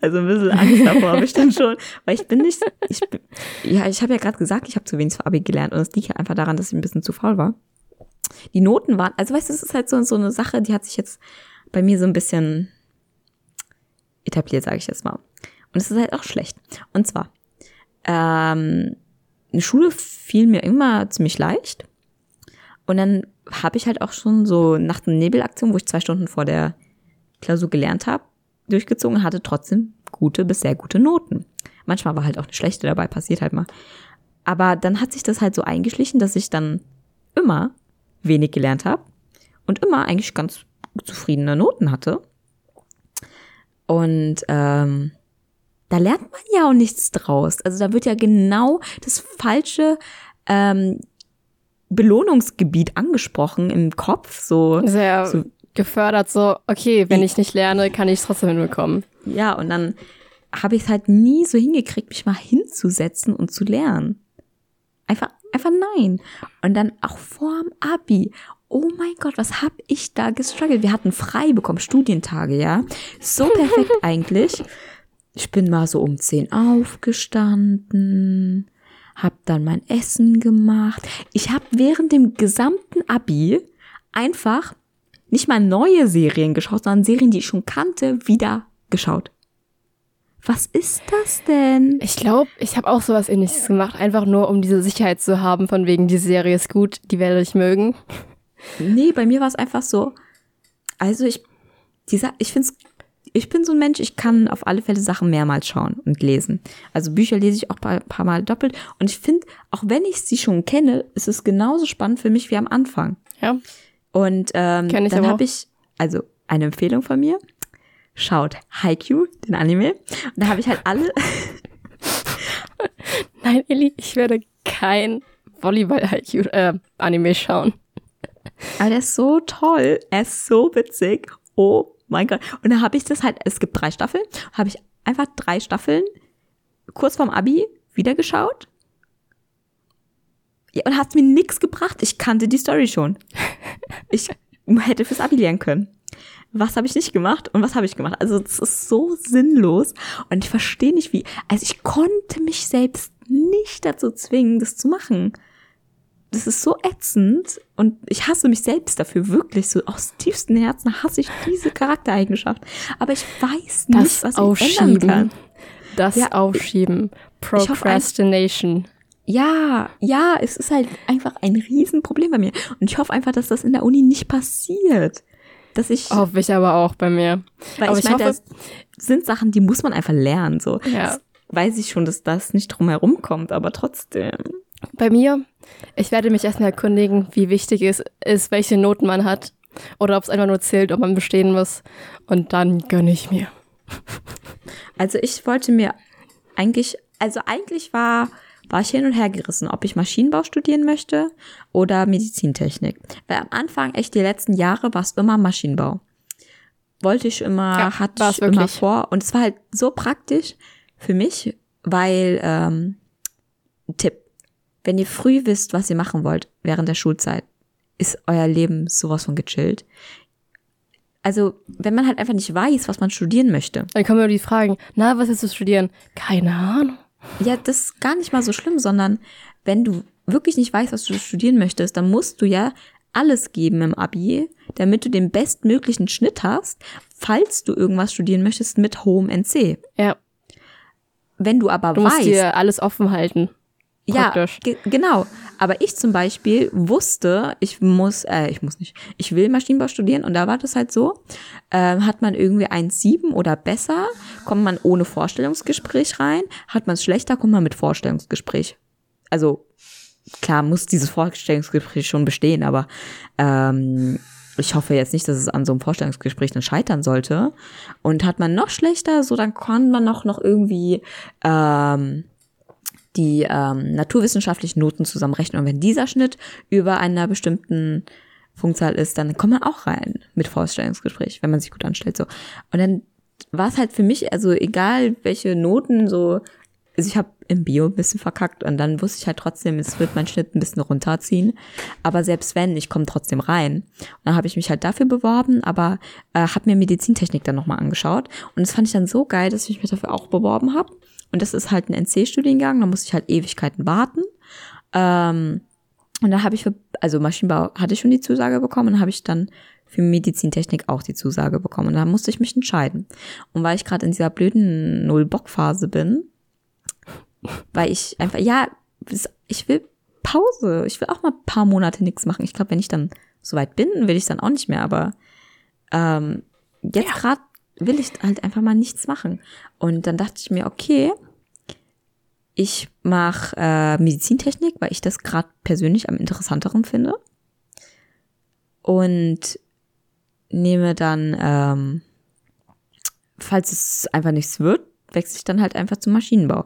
Also ein bisschen Angst davor habe ich dann [laughs] schon, weil ich bin nicht, ich bin, ja, ich habe ja gerade gesagt, ich habe zu wenig für Abi gelernt und es liegt ja einfach daran, dass ich ein bisschen zu faul war. Die Noten waren, also weißt du, es ist halt so, so eine Sache, die hat sich jetzt bei mir so ein bisschen etabliert, sage ich jetzt mal. Und es ist halt auch schlecht. Und zwar, ähm, eine Schule fiel mir immer ziemlich leicht. Und dann habe ich halt auch schon so nach der Nebelaktion, wo ich zwei Stunden vor der Klausur gelernt habe, durchgezogen hatte trotzdem gute bis sehr gute Noten. Manchmal war halt auch eine schlechte dabei, passiert halt mal. Aber dann hat sich das halt so eingeschlichen, dass ich dann immer wenig gelernt habe und immer eigentlich ganz zufriedene Noten hatte. Und ähm, da lernt man ja auch nichts draus. Also da wird ja genau das falsche ähm, Belohnungsgebiet angesprochen im Kopf. So, Sehr so gefördert, so, okay, wenn ich nicht lerne, kann ich es trotzdem hinbekommen. Ja, und dann habe ich es halt nie so hingekriegt, mich mal hinzusetzen und zu lernen. Einfach, einfach nein. Und dann auch vorm Abi. Oh mein Gott, was hab ich da gestruggelt? Wir hatten frei bekommen, Studientage, ja. So [laughs] perfekt eigentlich. Ich bin mal so um 10 aufgestanden, hab dann mein Essen gemacht. Ich habe während dem gesamten Abi einfach nicht mal neue Serien geschaut, sondern Serien, die ich schon kannte, wieder geschaut. Was ist das denn? Ich glaube, ich habe auch sowas ähnliches gemacht, einfach nur um diese Sicherheit zu haben, von wegen, die Serie ist gut, die werde ich mögen. Nee, bei mir war es einfach so. Also ich, dieser, ich finde ich bin so ein Mensch, ich kann auf alle Fälle Sachen mehrmals schauen und lesen. Also Bücher lese ich auch ein paar Mal doppelt. Und ich finde, auch wenn ich sie schon kenne, ist es genauso spannend für mich wie am Anfang. Ja. Und ähm, dann habe ich, also eine Empfehlung von mir, schaut Haikyuu, den Anime. Und da habe ich halt alle, [laughs] Nein, Elli, ich werde kein Volleyball-Anime schauen. aber der ist so toll, er ist so witzig. Oh mein Gott. Und da habe ich das halt, es gibt drei Staffeln, habe ich einfach drei Staffeln kurz vorm Abi wieder geschaut. Ja, und hat mir nichts gebracht. Ich kannte die Story schon. [laughs] Ich hätte fürs Abi lernen können. Was habe ich nicht gemacht und was habe ich gemacht? Also es ist so sinnlos und ich verstehe nicht wie. Also ich konnte mich selbst nicht dazu zwingen, das zu machen. Das ist so ätzend und ich hasse mich selbst dafür wirklich so aus tiefstem Herzen hasse ich diese Charaktereigenschaft. Aber ich weiß nicht, Das was ich ändern Aufschieben. kann. Das Ja, Aufschieben. Procrastination. Ja, ja, es ist halt einfach ein Riesenproblem bei mir. Und ich hoffe einfach, dass das in der Uni nicht passiert. Dass ich, Hoffe ich aber auch bei mir. weil aber ich ich meine, hoffe- das sind Sachen, die muss man einfach lernen. So Ja. Das weiß ich schon, dass das nicht drum herum kommt, aber trotzdem. Bei mir, ich werde mich erstmal erkundigen, wie wichtig es ist, welche Noten man hat. Oder ob es einfach nur zählt, ob man bestehen muss. Und dann gönne ich mir. Also ich wollte mir eigentlich, also eigentlich war, war ich hin und her gerissen, ob ich Maschinenbau studieren möchte oder Medizintechnik. Weil am Anfang, echt die letzten Jahre, war es immer Maschinenbau. Wollte ich immer, Ja, hatte ich immer wirklich. vor. Und es war halt so praktisch für mich, weil, ähm, Tipp, wenn ihr früh wisst, was ihr machen wollt während der Schulzeit, ist euer Leben sowas von gechillt. Also, wenn man halt einfach nicht weiß, was man studieren möchte, Dann kommen mir die Fragen, na, was willst du studieren? Keine Ahnung. Ja, das ist gar nicht mal so schlimm, sondern wenn du wirklich nicht weißt, was du studieren möchtest, dann musst du ja alles geben im Abi, damit du den bestmöglichen Schnitt hast, falls du irgendwas studieren möchtest mit hohem NC. Ja, Wenn du aber du musst weißt, dir alles offen halten. Ja, praktisch. ge genau. Aber ich zum Beispiel wusste, ich muss, äh, ich muss nicht, ich will Maschinenbau studieren und da war das halt so, ähm, hat man irgendwie 1,7 oder besser, kommt man ohne Vorstellungsgespräch rein, hat man es schlechter, kommt man mit Vorstellungsgespräch. Also klar muss dieses Vorstellungsgespräch schon bestehen, aber ähm, ich hoffe jetzt nicht, dass es an so einem Vorstellungsgespräch dann scheitern sollte. Und hat man noch schlechter, so dann kann man noch, noch irgendwie ähm, die ähm, naturwissenschaftlichen Noten zusammenrechnen. Und wenn dieser Schnitt über einer bestimmten Punktzahl ist, dann kommt man auch rein mit Vorstellungsgespräch, wenn man sich gut anstellt. So. Und dann war es halt für mich, also egal welche Noten, so, also ich habe im Bio ein bisschen verkackt und dann wusste ich halt trotzdem, es wird mein Schnitt ein bisschen runterziehen. Aber selbst wenn, ich komme trotzdem rein. Und dann habe ich mich halt dafür beworben, aber äh, habe mir Medizintechnik dann nochmal angeschaut. Und das fand ich dann so geil, dass ich mich dafür auch beworben habe. Und das ist halt ein NC-Studiengang, da musste ich halt Ewigkeiten warten. Ähm, und da habe ich für, also Maschinenbau hatte ich schon die Zusage bekommen habe ich dann für Medizintechnik auch die Zusage bekommen. Und da musste ich mich entscheiden. Und weil ich gerade in dieser blöden Null-Bock-Phase bin, weil ich einfach, ja, ich will Pause. Ich will auch mal ein paar Monate nichts machen. Ich glaube, wenn ich dann soweit bin, will ich dann auch nicht mehr. Aber ähm, jetzt Ja. gerade will ich halt einfach mal nichts machen. Und dann dachte ich mir, okay, ich mache äh, Medizintechnik, weil ich das gerade persönlich am interessanteren finde. Und nehme dann, ähm, falls es einfach nichts wird, wechsle ich dann halt einfach zum Maschinenbau.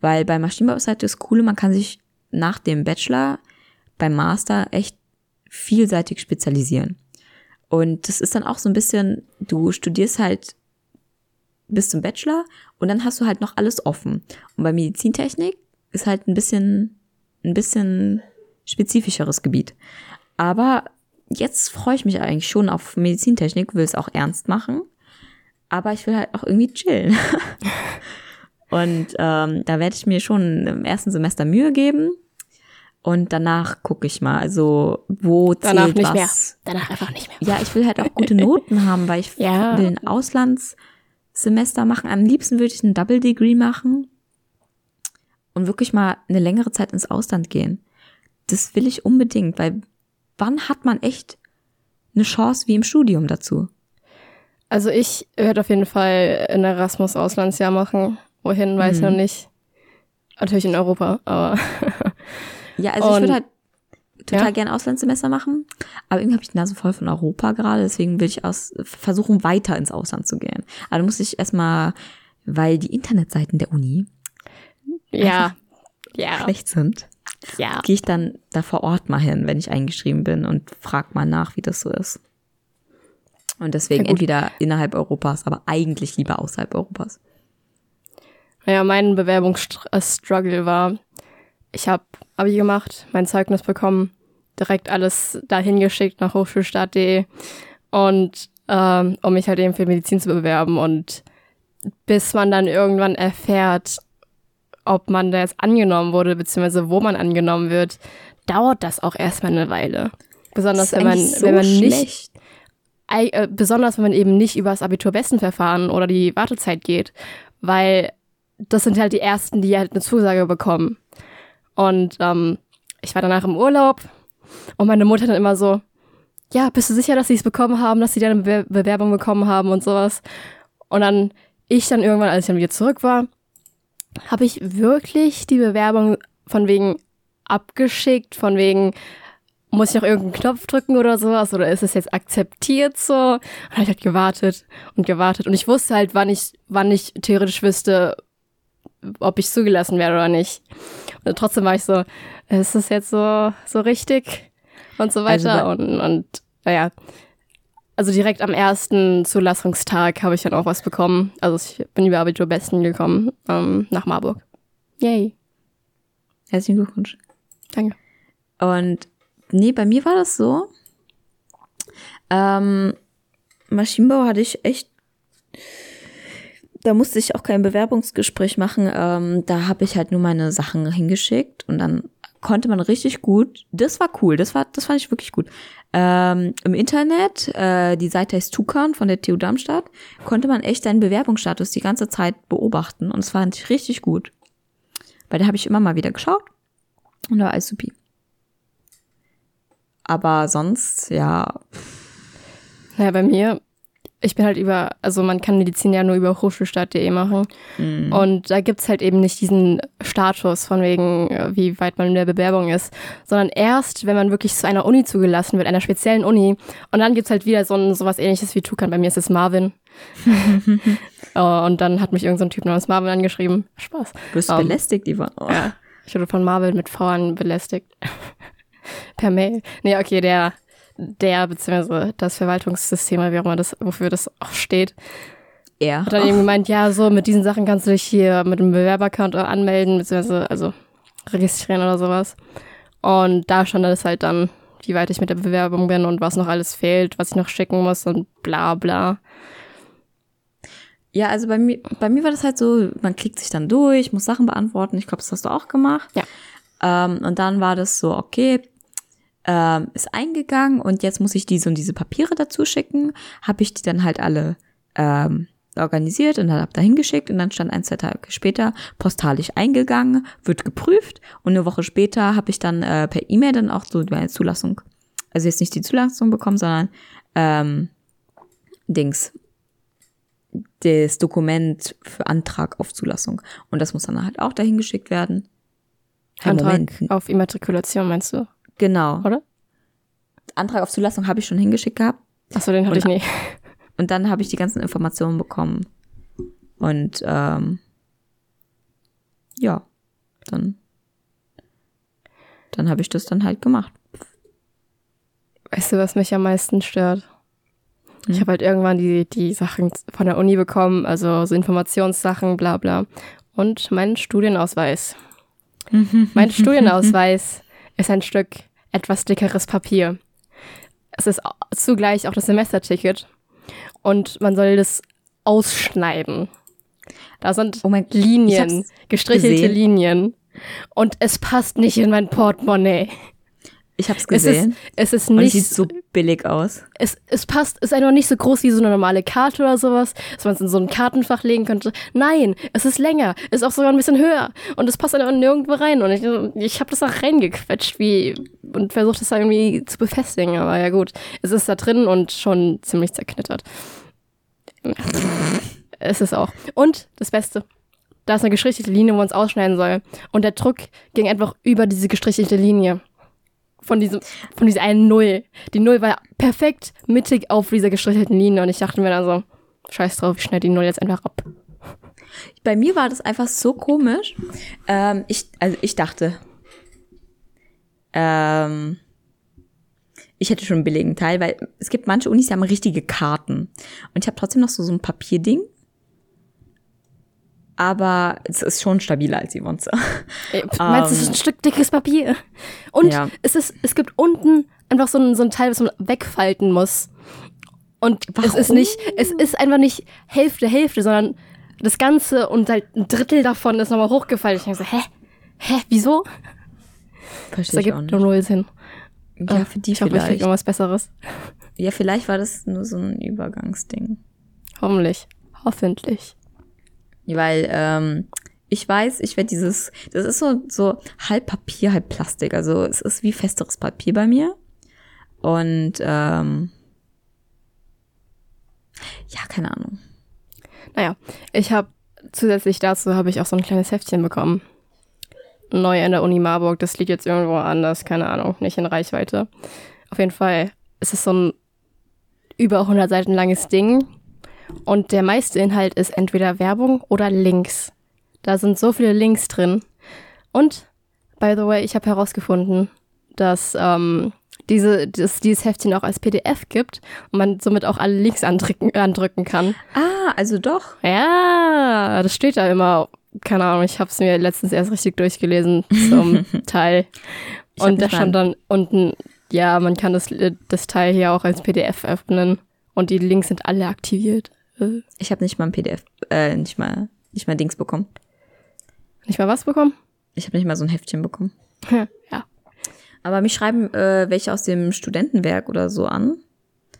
Weil bei Maschinenbau ist halt das Coole, man kann sich nach dem Bachelor beim Master echt vielseitig spezialisieren. Und das ist dann auch so ein bisschen, du studierst halt bis zum Bachelor und dann hast du halt noch alles offen. Und bei Medizintechnik ist halt ein bisschen, ein bisschen spezifischeres Gebiet. Aber jetzt freue ich mich eigentlich schon auf Medizintechnik, will es auch ernst machen. Aber ich will halt auch irgendwie chillen. [laughs] und ähm, da werde ich mir schon im ersten Semester Mühe geben. Und danach gucke ich mal, also wo Danach zählt nicht was. mehr. Danach einfach nicht mehr. Ja, ich will halt auch gute [laughs] Noten haben, weil ich Ja. will ein Auslandssemester machen. Am liebsten würde ich ein Double Degree machen und wirklich mal eine längere Zeit ins Ausland gehen. Das will ich unbedingt, weil wann hat man echt eine Chance wie im Studium dazu? Also ich werde auf jeden Fall ein Erasmus-Auslandsjahr machen. Wohin, weiß ich Mhm. noch nicht. Natürlich in Europa, aber Ja, also ich Und- würde halt total Ja? gern Auslandssemester machen, aber irgendwie habe ich die Nase voll von Europa gerade, deswegen will ich aus, versuchen, weiter ins Ausland zu gehen. Aber da muss ich erstmal, weil die Internetseiten der Uni ja. Ja, schlecht sind, ja. gehe ich dann da vor Ort mal hin, wenn ich eingeschrieben bin und frag mal nach, wie das so ist. Und deswegen Ja, entweder innerhalb Europas, aber eigentlich lieber außerhalb Europas. Ja, mein Bewerbungsstruggle war, ich habe Abi gemacht, mein Zeugnis bekommen, direkt alles dahin geschickt nach hochschulstart.de und ähm, um mich halt eben für Medizin zu bewerben und bis man dann irgendwann erfährt, ob man da jetzt angenommen wurde, beziehungsweise wo man angenommen wird, dauert das auch erstmal eine Weile. Besonders wenn man, so wenn man nicht schlecht. Äh, besonders wenn man eben nicht über das Abiturbestenverfahren oder die Wartezeit geht, weil das sind halt die ersten, die halt eine Zusage bekommen. Und ähm, ich war danach im Urlaub und meine Mutter dann immer so, ja, bist du sicher, dass sie es bekommen haben, dass sie deine Be Bewerbung bekommen haben und sowas. Und dann ich dann irgendwann, als ich dann wieder zurück war, habe ich wirklich die Bewerbung von wegen abgeschickt, von wegen, muss ich noch irgendeinen Knopf drücken oder sowas oder ist es jetzt akzeptiert so? Und hab ich halt gewartet und gewartet und ich wusste halt, wann ich, wann ich theoretisch wüsste, ob ich zugelassen werde oder nicht. Und trotzdem war ich so, ist das jetzt so, so richtig? Und so Also weiter. bei- und, und naja, also direkt am ersten Zulassungstag habe ich dann auch was bekommen. Also ich bin über Abitur Besten gekommen, ähm, nach Marburg. Yay. Herzlichen Glückwunsch. Danke. Und nee, bei mir war das so. Ähm, Maschinenbau hatte ich echt. Da musste ich auch kein Bewerbungsgespräch machen. Ähm, da habe ich halt nur meine Sachen hingeschickt und dann konnte man richtig gut. Das war cool. Das war, das fand ich wirklich gut. Ähm, Im Internet, äh, die Seite heißt Tukan von der TU Darmstadt, konnte man echt deinen Bewerbungsstatus die ganze Zeit beobachten und es fand ich richtig gut. Weil da habe ich immer mal wieder geschaut und da war alles supi. Aber sonst, ja, Naja, bei mir, ich bin halt über, also man kann Medizin ja nur über hochschulstart.de machen. Mhm. Und da gibt's halt eben nicht diesen Status von wegen, äh, wie weit man in der Bewerbung ist, sondern erst, wenn man wirklich zu einer Uni zugelassen wird, einer speziellen Uni. Und dann gibt's halt wieder so ein, sowas ähnliches wie Tukan. Bei mir ist es Marvin. [laughs] Oh, und dann hat mich irgendein so Typ namens Marvin angeschrieben. Spaß. du Ähm, belästigt, Ivan. Oh. Ja, ich wurde von Marvel mit Frauen belästigt. [laughs] per Mail. Nee, okay, der, der, beziehungsweise das Verwaltungssystem, wie auch immer das, wofür das auch steht, Er. hat dann eben gemeint, ja, so mit diesen Sachen kannst du dich hier mit einem Bewerberaccount anmelden, beziehungsweise, also registrieren oder sowas. Und da stand das halt dann, wie weit ich mit der Bewerbung bin und was noch alles fehlt, was ich noch schicken muss und bla bla. Ja, also bei mir, bei mir war das halt so, man klickt sich dann durch, muss Sachen beantworten. Ich glaube, das hast du auch gemacht. Ja. Ähm, und dann war das so, okay, ähm, ist eingegangen und jetzt muss ich diese und diese Papiere dazu schicken. Habe ich die dann halt alle ähm, organisiert und dann hab da hingeschickt und dann stand ein, zwei Tage später postalisch eingegangen, wird geprüft und eine Woche später habe ich dann äh, per E-Mail dann auch so meine Zulassung, also jetzt nicht die Zulassung bekommen, sondern ähm, Dings, das Dokument für Antrag auf Zulassung. Und das muss dann halt auch dahin geschickt werden. Hey, Antrag Moment. auf Immatrikulation, meinst du, Genau. oder? Antrag auf Zulassung habe ich schon hingeschickt gehabt. Achso, den hatte Und- ich nie. Und dann habe ich die ganzen Informationen bekommen. Und ähm, ja, dann, dann habe ich das dann halt gemacht. Weißt du, was mich am meisten stört? Ich habe halt irgendwann die, die Sachen von der Uni bekommen, also so Informationssachen, bla bla. Und meinen Studienausweis. mein [laughs] Studienausweis ist ein Stück etwas dickeres Papier. Es ist zugleich auch das Semesterticket. Und man soll das ausschneiden. Da sind Oh mein- Linien, ich gestrichelte gesehen. Linien. Und es passt nicht in mein Portemonnaie. Ich hab's Es gesehen. es ist und es nicht sieht so billig aus. es, es passt, ist einfach nicht so groß wie so eine normale Karte oder sowas, dass man es in so ein Kartenfach legen könnte. Nein, es ist länger, ist auch sogar ein bisschen höher und es passt einfach nirgendwo rein und ich, ich habe das auch reingequetscht wie und versucht das da irgendwie zu befestigen, aber ja gut, es ist da drin und schon ziemlich zerknittert. [laughs] es ist auch. Und das Beste, da ist eine gestrichelte Linie, wo man es ausschneiden soll und der Druck ging einfach über diese gestrichelte Linie von diesem, von dieser einen Null. Die Null war perfekt mittig auf dieser gestrichelten Linie und ich dachte mir dann so, scheiß drauf, ich schneide die Null jetzt einfach ab. Bei mir war das einfach so komisch. Ähm, ich, also ich dachte, ähm, ich hätte schon einen billigen Teil, weil es gibt manche Unis, die haben richtige Karten. Und ich habe trotzdem noch so, so ein Papierding. Aber es ist schon stabiler als die Monster. Ey, meinst du, es ist ein Stück dickes Papier? Und Ja. es, ist, es gibt unten einfach so ein, so ein Teil, was man wegfalten muss. Und es ist Warum? nicht, es ist einfach nicht Hälfte, Hälfte, sondern das Ganze und halt ein Drittel davon ist nochmal hochgefallen. Ich denke so, hä? Hä? Wieso? Verstehe ich auch nicht. nur null Sinn. Ja, für die ich hoffe, ich vielleicht. irgendwas Besseres. Ja, vielleicht war das nur so ein Übergangsding. Hoffentlich. Hoffentlich. Weil ähm, ich weiß, ich werde dieses, das ist so, so halb Papier, halb Plastik. Also es ist wie festeres Papier bei mir. Und ähm, ja, keine Ahnung. Naja, ich habe zusätzlich dazu habe ich auch so ein kleines Heftchen bekommen. Neu in der Uni Marburg. Das liegt jetzt irgendwo anders, keine Ahnung, nicht in Reichweite. Auf jeden Fall ist es so ein über 100 Seiten langes Ding. Und der meiste Inhalt ist entweder Werbung oder Links. Da sind so viele Links drin. Und, by the way, ich habe herausgefunden, dass ähm, diese, dass dieses Heftchen auch als PDF gibt und man somit auch alle Links andrücken, andrücken kann. Ah, also doch. Ja, das steht da immer. Keine Ahnung, ich habe es mir letztens erst richtig durchgelesen zum [laughs] Teil. Ich Und da stand dann unten, ja, man kann das, das Teil hier auch als PDF öffnen. Und die Links sind alle aktiviert. Äh, Ich habe nicht mal ein PDF, äh, nicht mal, nicht mal Dings bekommen. Nicht mal was bekommen? Ich habe nicht mal so ein Heftchen bekommen. [laughs] ja. Aber mich schreiben äh, welche aus dem Studentenwerk oder so an.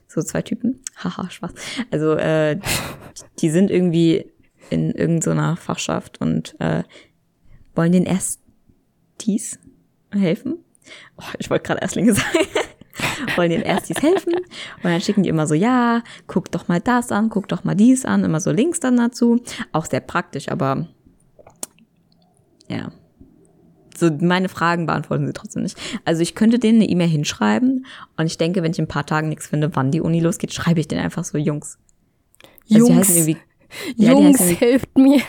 So zwei Typen. [laughs] Haha, Spaß. Also äh, [laughs] die sind irgendwie in irgendeiner Fachschaft und äh, wollen den Erstis helfen. Oh, ich wollte gerade Erstlinge sagen. Wollen den Erstis helfen. Und dann schicken die immer so, ja, guck doch mal das an, guck doch mal dies an, immer so Links dann dazu. Auch sehr praktisch, aber ja. So meine Fragen beantworten sie trotzdem nicht. Also ich könnte denen eine E-Mail hinschreiben und ich denke, wenn ich in ein paar Tagen nichts finde, wann die Uni losgeht, schreibe ich denen einfach so Jungs. Also Jungs, ja, Jungs, helft mir.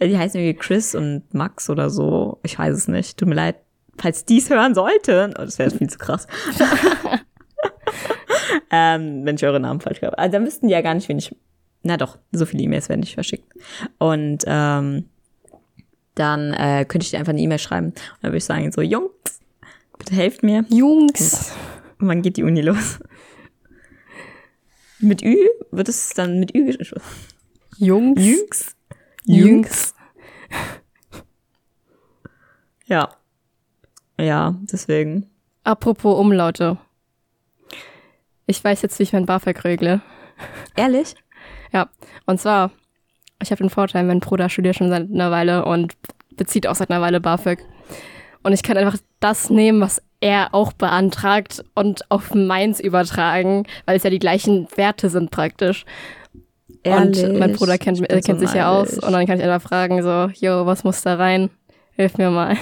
die heißen irgendwie Chris und Max oder so. Ich weiß es nicht. Tut mir leid, falls die es hören sollten. Oh, das wäre viel zu krass. [laughs] ähm, wenn ich eure Namen falsch habe. Also dann wüssten die ja gar nicht, wen ich. Na doch, so viele E-Mails werden nicht verschickt. Und ähm, dann äh, könnte ich dir einfach eine E-Mail schreiben. Und dann würde ich sagen, so, Jungs, bitte helft mir. Jungs. Und wann geht die Uni los? Mit Ü? Wird es dann mit Ü geschrieben? Jungs. Jungs? Jungs. Ja. Ja, deswegen. Apropos Umlaute. Ich weiß jetzt, wie ich mein BAföG regle. Ehrlich? [laughs] Ja, und zwar, ich habe den Vorteil, mein Bruder studiert schon seit einer Weile und bezieht auch seit einer Weile BAföG. Und ich kann einfach das nehmen, was er auch beantragt und auf meins übertragen, weil es ja die gleichen Werte sind praktisch. Und mein Bruder kennt, äh, kennt sich ja aus und dann kann ich einfach fragen, so, yo, was muss da rein? Hilf mir mal.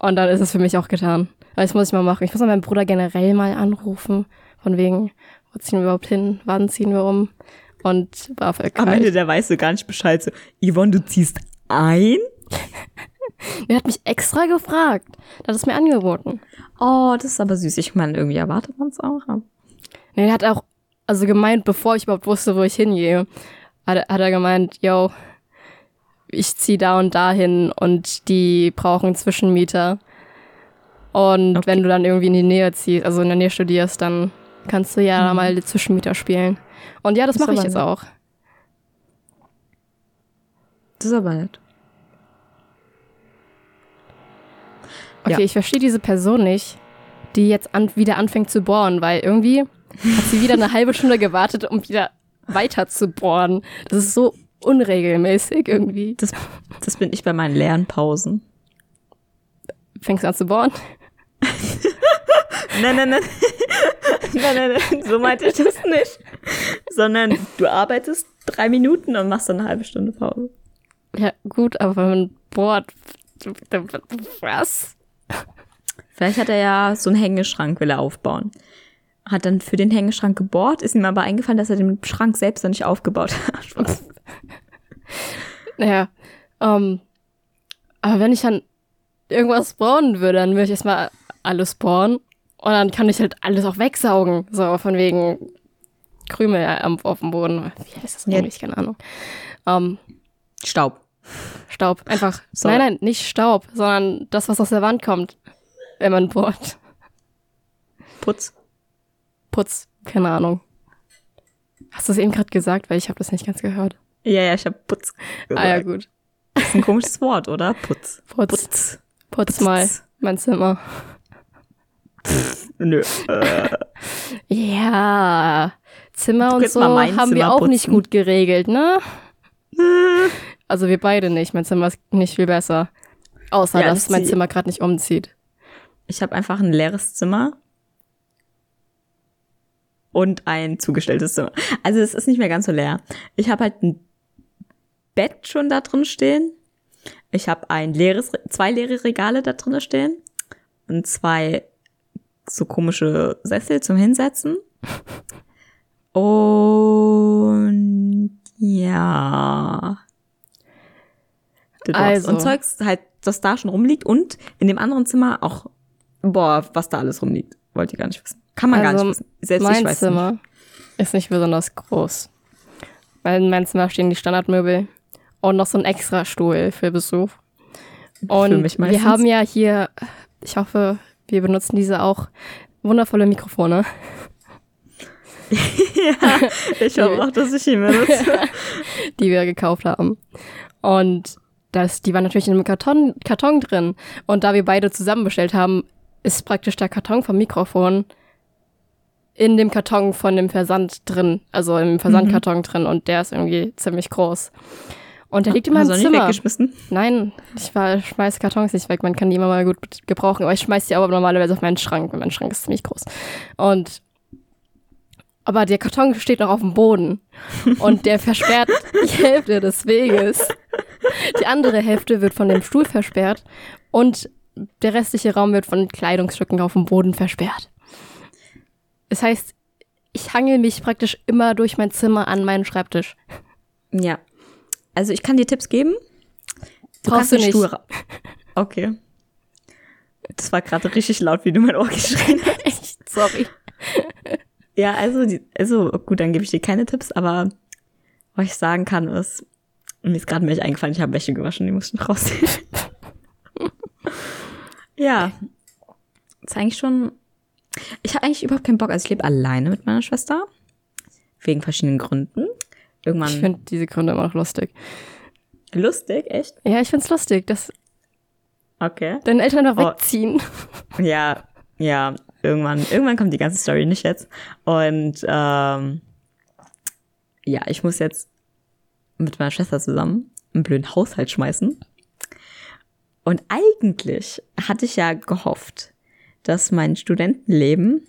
Und dann ist es für mich auch getan. Weil das muss ich mal machen. Ich muss mal meinen Bruder generell mal anrufen. Von wegen, wo ziehen wir überhaupt hin? Wann ziehen wir um? Und BAföG. Am Ende, der weißt du gar nicht Bescheid. So, Yvonne, du ziehst ein? [laughs] Der hat mich extra gefragt. Der hat es mir angeboten. Oh, das ist aber süß. Ich meine, irgendwie erwartet man es auch. aber- Nee, der hat auch also gemeint, bevor ich überhaupt wusste, wo ich hingehe, hat, hat er gemeint, yo, ich zieh da und dahin und die brauchen Zwischenmieter. Und Okay. wenn du dann irgendwie in die Nähe ziehst, also in der Nähe studierst, dann kannst du ja Mhm. mal die Zwischenmieter spielen. Und ja, das Ist mache ich jetzt nett. auch. Das ist aber nett. Okay, Ja. ich verstehe diese Person nicht, die jetzt an, wieder anfängt zu bohren, weil irgendwie hat sie wieder eine halbe Stunde gewartet, um wieder weiter zu bohren. Das ist so unregelmäßig irgendwie. Das, das bin ich bei meinen Lernpausen. Fängst du an zu bohren? [laughs] Nein, nein, nein. nein, nein, nein. So meinte ich das nicht. Sondern du arbeitest drei Minuten und machst dann eine halbe Stunde Pause. Ja, gut, aber wenn man bohrt, was? Vielleicht hat er ja so einen Hängeschrank, will er aufbauen. Hat dann für den Hängeschrank gebohrt, ist ihm aber eingefallen, dass er den Schrank selbst noch nicht aufgebaut hat. [laughs] Spaß. Naja, ähm, aber wenn ich dann irgendwas bohren würde, dann würde ich erstmal alles bohren und dann kann ich halt alles auch wegsaugen. So, von wegen Krümel am, auf dem Boden. Wie heißt das eigentlich? Keine Ahnung. Ähm, Staub. Staub. Einfach. [laughs] Sorry. Nein, nein, nicht Staub, sondern das, was aus der Wand kommt, wenn man bohrt. Putz. Putz. Keine Ahnung. Hast du es eben gerade gesagt? Weil ich habe das nicht ganz gehört. Ja, ja, ich habe Putz. Ah ja, gesagt. gut. Das ist ein komisches Wort, oder? Putz. Putz. Putz. Putz mal mein Zimmer. Nö. Äh, Ja, Zimmer und so haben wir Zimmer auch nicht putzen. gut geregelt, ne? Also wir beide nicht. Mein Zimmer ist nicht viel besser. Außer, Ja, dass das mein Zimmer gerade nicht umzieht. ich habe einfach ein leeres Zimmer und ein zugestelltes Zimmer. Also es ist nicht mehr ganz so leer. Ich habe halt ein Bett schon da drin stehen. Ich habe ein leeres, zwei leere Regale da drin stehen und zwei so komische Sessel zum Hinsetzen. Und ja. Also. Und Zeugs halt, das da schon rumliegt und in dem anderen Zimmer auch, boah, was da alles rumliegt. Wollt ihr gar nicht wissen. Kann man gar Also, nicht wissen. Selbst ich mein weiß Zimmer ist nicht besonders groß. Weil in meinem Zimmer stehen die Standardmöbel und noch so ein extra Stuhl für Besuch. Und mich wir haben ja hier, ich hoffe, wir benutzen diese auch, wundervolle Mikrofone. nicht. [laughs] ja, ich hoffe auch, dass ich ihn benutze. [laughs] die wir gekauft haben. Und das, die waren natürlich in einem Karton, Karton drin. Und da wir beide zusammen bestellt haben, ist praktisch der Karton vom Mikrofon in dem Karton von dem Versand drin, also im Versandkarton drin. Und der ist irgendwie ziemlich groß. Und der liegt in meinem Hast du Zimmer. weggeschmissen? Nein, ich war, schmeiß Kartons nicht weg. Man kann die immer mal gut gebrauchen. Aber ich schmeiß die aber normalerweise auf meinen Schrank, weil mein Schrank ist ziemlich groß. Und aber der Karton steht noch auf dem Boden [laughs] und der versperrt die Hälfte des Weges. Die andere Hälfte wird von dem Stuhl versperrt und der restliche Raum wird von Kleidungsstücken auf dem Boden versperrt. Das heißt, ich hangel mich praktisch immer durch mein Zimmer an meinen Schreibtisch. Ja. Also ich kann dir Tipps geben. Du Brauchst kannst du den nicht. Stuhl Okay. Das war gerade richtig laut, wie du mein Ohr geschrien [laughs] hast. Echt, sorry. Ja, also, also gut, dann gebe ich dir keine Tipps, aber was ich sagen kann ist, mir ist gerade Milch eingefallen, ich habe Wäsche gewaschen, die mussten [laughs] rausziehen. ja, ist eigentlich schon, ich habe eigentlich überhaupt keinen Bock, also ich lebe alleine mit meiner Schwester, wegen verschiedenen Gründen. Irgendwann Ich finde diese Gründe immer noch lustig. lustig, echt? Ja, ich find's lustig, dass Okay. deine Eltern einfach Oh. wegziehen. [laughs] Ja, ja, irgendwann, irgendwann kommt die ganze Story, nicht jetzt. Und ähm, ja, ich muss jetzt mit meiner Schwester zusammen einen blöden Haushalt schmeißen. Und eigentlich hatte ich ja gehofft, dass mein Studentenleben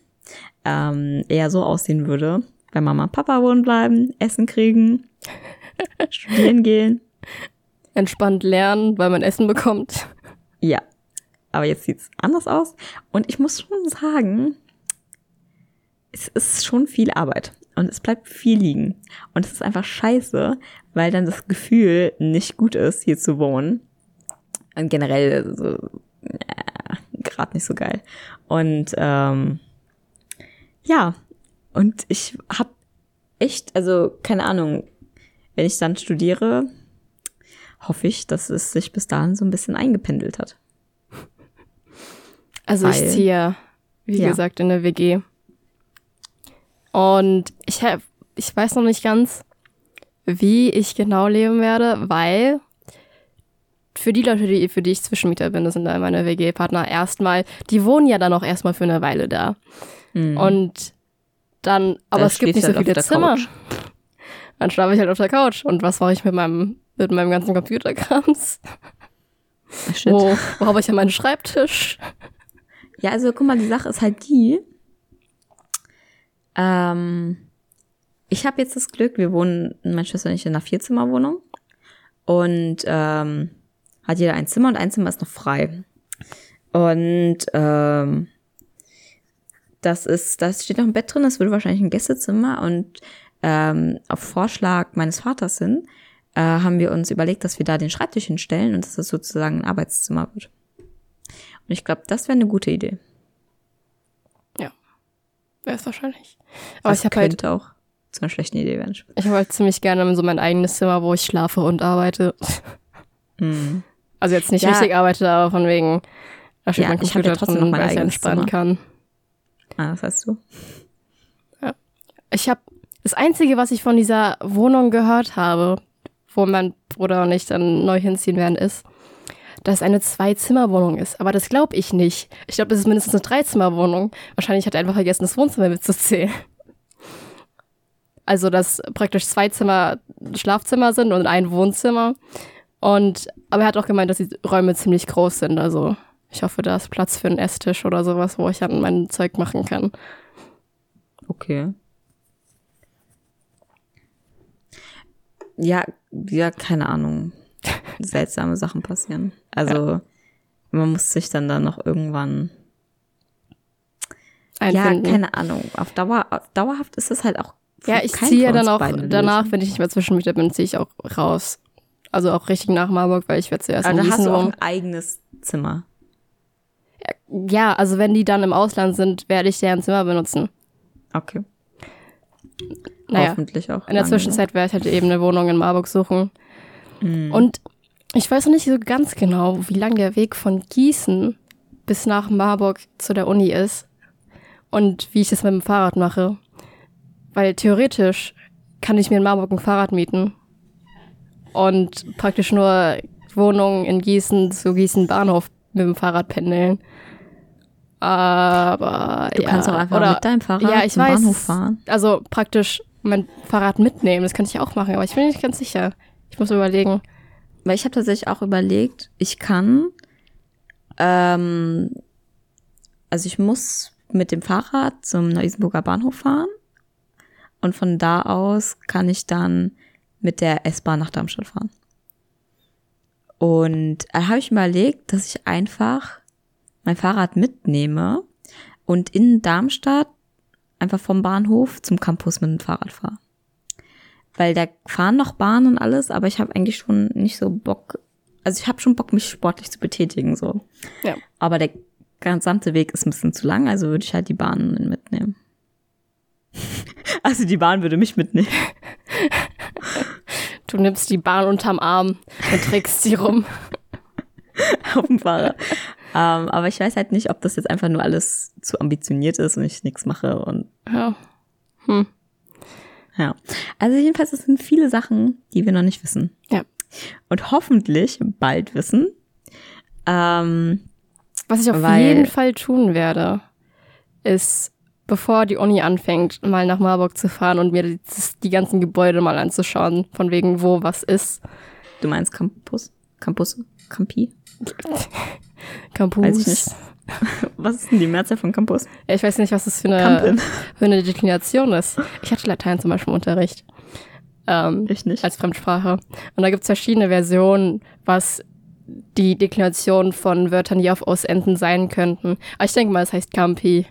ähm, eher so aussehen würde, wenn Mama und Papa wohnen bleiben, Essen kriegen, [laughs] studieren gehen. Entspannt lernen, weil man Essen bekommt. Ja, aber jetzt sieht's anders aus. Und ich muss schon sagen, es ist schon viel Arbeit und es bleibt viel liegen. Und es ist einfach scheiße, weil dann das Gefühl nicht gut ist, hier zu wohnen. Und generell so, äh, gerade nicht so geil. Und ähm, ja, und ich habe echt, also keine Ahnung, wenn ich dann studiere, hoffe ich, dass es sich bis dahin so ein bisschen eingependelt hat. Also ich Weil- ziehe, wie Ja. gesagt, in der WG. Und ich, hab, ich weiß noch nicht ganz, wie ich genau leben werde, weil für die Leute, die, für die ich Zwischenmieter bin, das sind dann meine WG-Partner, erstmal, die wohnen ja dann auch erstmal für eine Weile da. Und dann, aber Da es gibt nicht so halt viele auf der Zimmer. Couch. [laughs] Dann schlafe ich halt auf der Couch. Und was mache ich mit meinem, mit meinem ganzen Computerkrams? Shit. Wo, wo habe ich ja meinen Schreibtisch? Ja, also guck mal, die Sache ist halt die. Ähm, ich habe jetzt das Glück, wir wohnen, meine Schwester und ich, in einer Vierzimmerwohnung. Und ähm, hat jeder ein Zimmer und ein Zimmer ist noch frei. Und ähm, das ist, da steht noch ein Bett drin, das würde wahrscheinlich ein Gästezimmer. Und ähm, auf Vorschlag meines Vaters hin, äh, haben wir uns überlegt, dass wir da den Schreibtisch hinstellen und dass das sozusagen ein Arbeitszimmer wird. Und ich glaube, das wäre eine gute Idee. Wäre es wahrscheinlich. Aber Das ich habe halt, könnte auch zu einer schlechten Idee werden. ich habe halt ziemlich gerne so mein eigenes Zimmer, wo ich schlafe und arbeite. Mhm. Also jetzt nicht Ja. richtig arbeite, aber von wegen, da steht Ja, mein Computer ja trotzdem drin, weil ich entspannen Zimmer. kann. Ah, das heißt du. Ich habe das Einzige, was ich von dieser Wohnung gehört habe, wo mein Bruder und ich dann neu hinziehen werden, ist, dass es eine Zwei-Zimmer-Wohnung ist. Aber das glaube ich nicht. Ich glaube, das ist mindestens eine Dreizimmer-Wohnung. Wahrscheinlich hat er einfach vergessen, das Wohnzimmer mitzuzählen. Also, dass praktisch zwei Zimmer Schlafzimmer sind und ein Wohnzimmer. Und, aber er hat auch gemeint, dass die Räume ziemlich groß sind. Also, ich hoffe, da ist Platz für einen Esstisch oder sowas, wo ich dann mein Zeug machen kann. Okay. Ja, ja, keine Ahnung. [laughs] Seltsame Sachen passieren. Also, man muss sich dann da noch irgendwann. Einfinden. Ja, keine Ahnung. Auf Dauer, auf dauerhaft ist es halt auch. Ja, ich ziehe von dann auch danach, wenn ich nicht mehr Zwischenmieter bin, ziehe ich auch raus. Also auch richtig nach Marburg, weil ich werde zuerst Aber in da hast Gießen du auch ein eigenes Zimmer. Ja, also wenn die dann im Ausland sind, werde ich deren Zimmer benutzen. Okay. Naja, Hoffentlich auch. in der lange. Zwischenzeit werde ich halt eben eine Wohnung in Marburg suchen. Mhm. Und ich weiß noch nicht so ganz genau, wie lang der Weg von Gießen bis nach Marburg zu der Uni ist und wie ich das mit dem Fahrrad mache. Weil theoretisch kann ich mir in Marburg ein Fahrrad mieten und praktisch nur Wohnung in Gießen zu Gießen Bahnhof mit dem Fahrrad pendeln. Aber Du ja, kannst auch einfach oder, mit deinem Fahrrad ja, ich zum weiß, Bahnhof fahren. Also praktisch mein Fahrrad mitnehmen, das kann ich auch machen, aber ich bin nicht ganz sicher. Ich muss überlegen. Weil ich habe tatsächlich auch überlegt, ich kann, ähm, also ich muss mit dem Fahrrad zum Neu-Isenburger Bahnhof fahren und von da aus kann ich dann mit der S-Bahn nach Darmstadt fahren. Und da habe ich überlegt, dass ich einfach mein Fahrrad mitnehme und in Darmstadt einfach vom Bahnhof zum Campus mit dem Fahrrad fahre. Weil da fahren noch Bahnen und alles, aber ich habe eigentlich schon nicht so Bock. Also ich habe schon Bock, mich sportlich zu betätigen, so. Ja. Aber der gesamte Weg ist ein bisschen zu lang, also würde ich halt die Bahnen mitnehmen. [laughs] Also die Bahn würde mich mitnehmen. [laughs] Du nimmst die Bahn unterm Arm und trägst sie rum. [laughs] auf dem Fahrrad. ähm, aber ich weiß halt nicht, ob das jetzt einfach nur alles zu ambitioniert ist und ich nichts mache und Ja. ja. Also jedenfalls, es sind viele Sachen, die wir noch nicht wissen. Ja. Und hoffentlich bald wissen. Ähm, Was ich auf jeden Fall tun werde, ist, bevor die Uni anfängt, mal nach Marburg zu fahren und mir die, die ganzen Gebäude mal anzuschauen, von wegen wo was ist. du meinst Campus? Campus? Campi? Campus. Weiß ich nicht. [laughs] Was ist denn die Mehrzahl von Campus? Ja, ich weiß nicht, was das für eine, Campin. für eine Deklination ist. Ich hatte Latein zum Beispiel im Unterricht. Ähm, Ich nicht. als Fremdsprache. Und da gibt es verschiedene Versionen, was die Deklination von Wörtern, die auf Os enden sein könnten. Aber ich denke mal, es heißt Campi.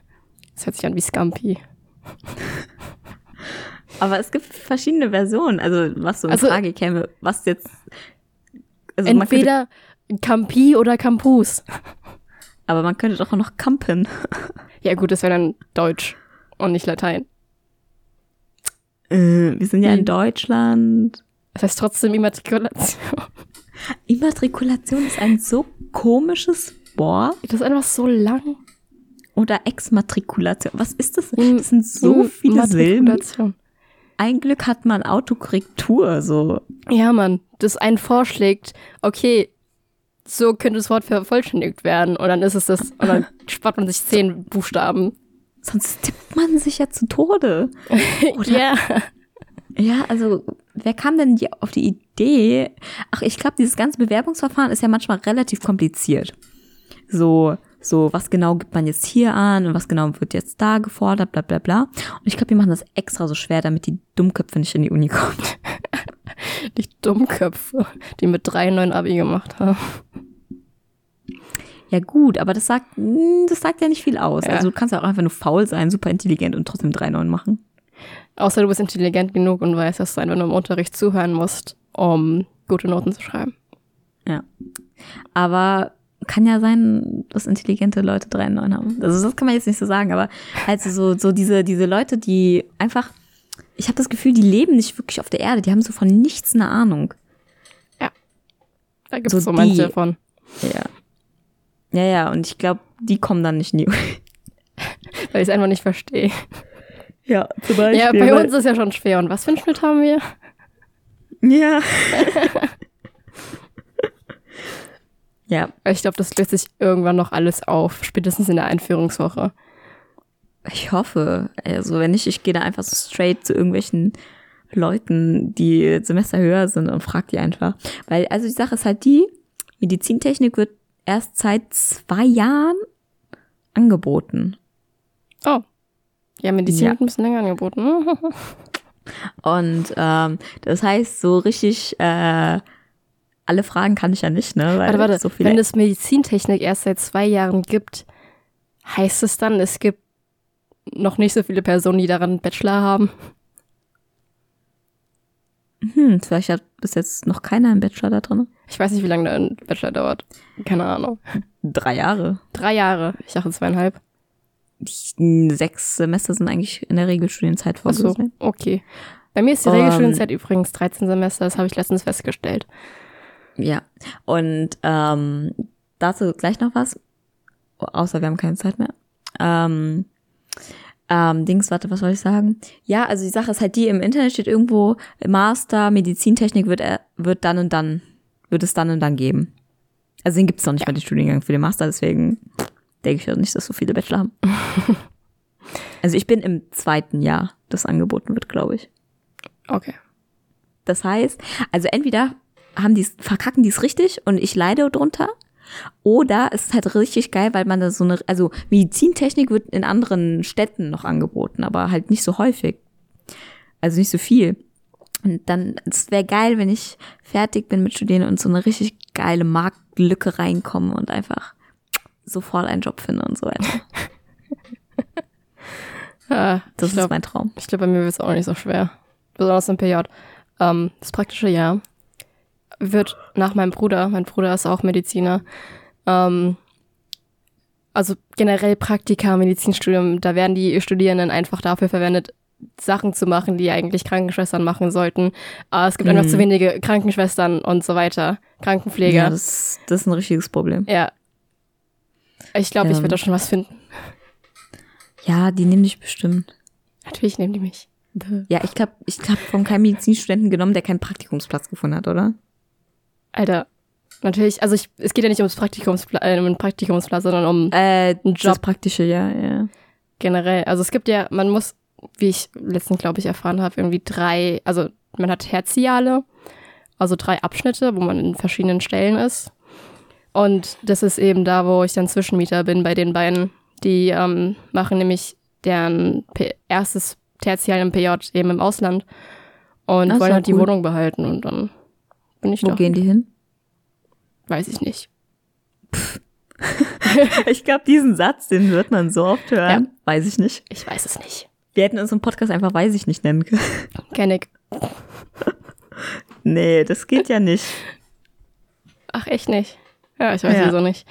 Es hört sich an wie Scampi. Aber es gibt verschiedene Versionen. Also was so in Also- Frage käme, was jetzt. Also könnte, Entweder Campi oder Campus. aber man könnte doch auch noch campen. Ja gut, das wäre dann Deutsch und nicht Latein. Äh, wir sind ja in Hm. Deutschland. Das heißt trotzdem Immatrikulation. Immatrikulation ist ein so komisches Wort. Das ist einfach so lang. Oder Exmatrikulation. Was ist das? Im- Das sind so viele Silben. Ein Glück hat man Autokorrektur, so. Ja, Mann, das einen vorschlägt, okay, so könnte das Wort vervollständigt werden. Und dann ist es das, und dann [laughs] spart man sich zehn Buchstaben. Sonst tippt man sich ja zu Tode. [laughs] Oder- Ja. Ja, also wer kam denn die, auf die Idee? Ach, ich glaube, dieses ganze Bewerbungsverfahren ist ja manchmal relativ kompliziert. So, so, was genau gibt man jetzt hier an und was genau wird jetzt da gefordert, bla bla bla. Und ich glaube, die machen das extra so schwer, damit die Dummköpfe nicht in die Uni kommen. [laughs] Die Dummköpfe, die mit drei neun Abi gemacht haben. Ja gut, aber das sagt, mm, das sagt ja nicht viel aus. Ja. Also du kannst ja auch einfach nur faul sein, super intelligent und trotzdem 3,9 machen. Außer du bist intelligent genug und weißt, dass du einfach nur im Unterricht zuhören musst, um gute Noten zu schreiben. Ja. Aber kann ja sein, dass intelligente Leute 3,9 haben. Also das kann man jetzt nicht so sagen, aber halt so, so diese, diese Leute, die einfach, ich habe das Gefühl, die leben nicht wirklich auf der Erde, die haben so von nichts eine Ahnung. Da gibt So es so, manche die- davon. Ja. Ja, ja, und ich glaube, die kommen dann nicht in Uni. [laughs] Weil ich es einfach nicht verstehe. Ja, zum Beispiel. Ja, bei uns ist es ja schon schwer. Und was für einen Schnitt haben wir? Ja. [laughs] ja, Ich glaube, das löst sich irgendwann noch alles auf, spätestens in der Einführungswoche. ich hoffe. Also wenn nicht, ich gehe da einfach so straight zu irgendwelchen Leuten, die Semester höher sind und frag die einfach. Weil, also die Sache ist halt die, Medizintechnik wird erst seit zwei Jahren angeboten. Oh. Ja, Medizin Ja. wird ein bisschen länger angeboten. [laughs] Und ähm, das heißt, so richtig äh, alle Fragen kann ich ja nicht, ne? Weil Warte, warte. so viele Wenn es Medizintechnik erst seit zwei Jahren gibt, heißt es dann, es gibt noch nicht so viele Personen, die daran einen Bachelor haben? hm, vielleicht hat bis jetzt noch keiner einen Bachelor da drin. Ich weiß nicht, wie lange ein Bachelor dauert. Keine Ahnung. Drei Jahre. Drei Jahre. Ich dachte zweieinhalb. Sechs Semester sind eigentlich in der Regel Studienzeit Achso, vorgesehen. okay. Bei mir ist die Ähm, Regelstudienzeit übrigens 13 Semester, das habe ich letztens festgestellt. Ja. Und ähm, dazu gleich noch was. Außer wir haben keine Zeit mehr. Ähm, ähm, Dings, warte, was soll ich sagen? Ja, also die Sache ist halt die, im Internet steht irgendwo, Master Medizintechnik wird, er, wird dann und dann, wird es dann und dann geben. Also den gibt es noch nicht mal den Studiengang für den Master, deswegen denke ich auch nicht, dass so viele Bachelor haben. [laughs] also ich bin im zweiten Jahr, das angeboten wird, glaube ich. Okay. Das heißt, also entweder haben die verkacken die es richtig und ich leide drunter, oder es ist halt richtig geil, weil man da so eine, also Medizintechnik wird in anderen Städten noch angeboten, aber halt nicht so häufig. Also nicht so viel. Und dann, es wäre geil, wenn ich fertig bin mit Studieren und so eine richtig geile Marktlücke reinkomme und einfach sofort einen Job finde und so weiter. [laughs] Ah, Das ich ist glaube, mein Traum. ich glaub, bei mir wird es auch nicht so schwer. Besonders im PJ. Ähm, das praktische Jahr wird nach meinem Bruder, mein Bruder ist auch Mediziner, ähm, also generell Praktika, Medizinstudium, da werden die Studierenden einfach dafür verwendet, Sachen zu machen, die eigentlich Krankenschwestern machen sollten. Aber es gibt einfach Mhm. zu wenige Krankenschwestern und so weiter, Krankenpfleger. Ja, das, das ist ein richtiges Problem. Ja. Ich glaube, ich Ja. werde da schon was finden. Ja, die nehmen dich bestimmt. Natürlich nehmen die mich. Ja, ich glaube, ich habe von keinem Medizinstudenten genommen, der keinen Praktikumsplatz gefunden hat, oder? Alter, natürlich, also ich, es geht ja nicht ums Praktikumspla äh, um Praktikumsplatz, sondern um Äh, Ein das Job. praktische, ja, ja. generell. Also es gibt ja, man muss, wie ich letztens, glaube ich, erfahren habe, irgendwie drei, also man hat Tertiale, also drei Abschnitte, wo man in verschiedenen Stellen ist. Und das ist eben da, wo ich dann Zwischenmieter bin bei den beiden. Die ähm, machen nämlich deren P erstes Tertial im PJ eben im Ausland und ist wollen halt die cool. Wohnung behalten und dann bin ich Wo da. gehen die hin? Weiß ich nicht. [laughs] Ich glaube, diesen Satz, den wird man so oft hören. Weiß ich nicht. Ich weiß es nicht. Wir hätten uns im Podcast einfach weiß ich nicht nennen können. [laughs] Kenn ich. Nee, das geht ja nicht. Ach, echt nicht? Ja, ich weiß Ja. wieso nicht.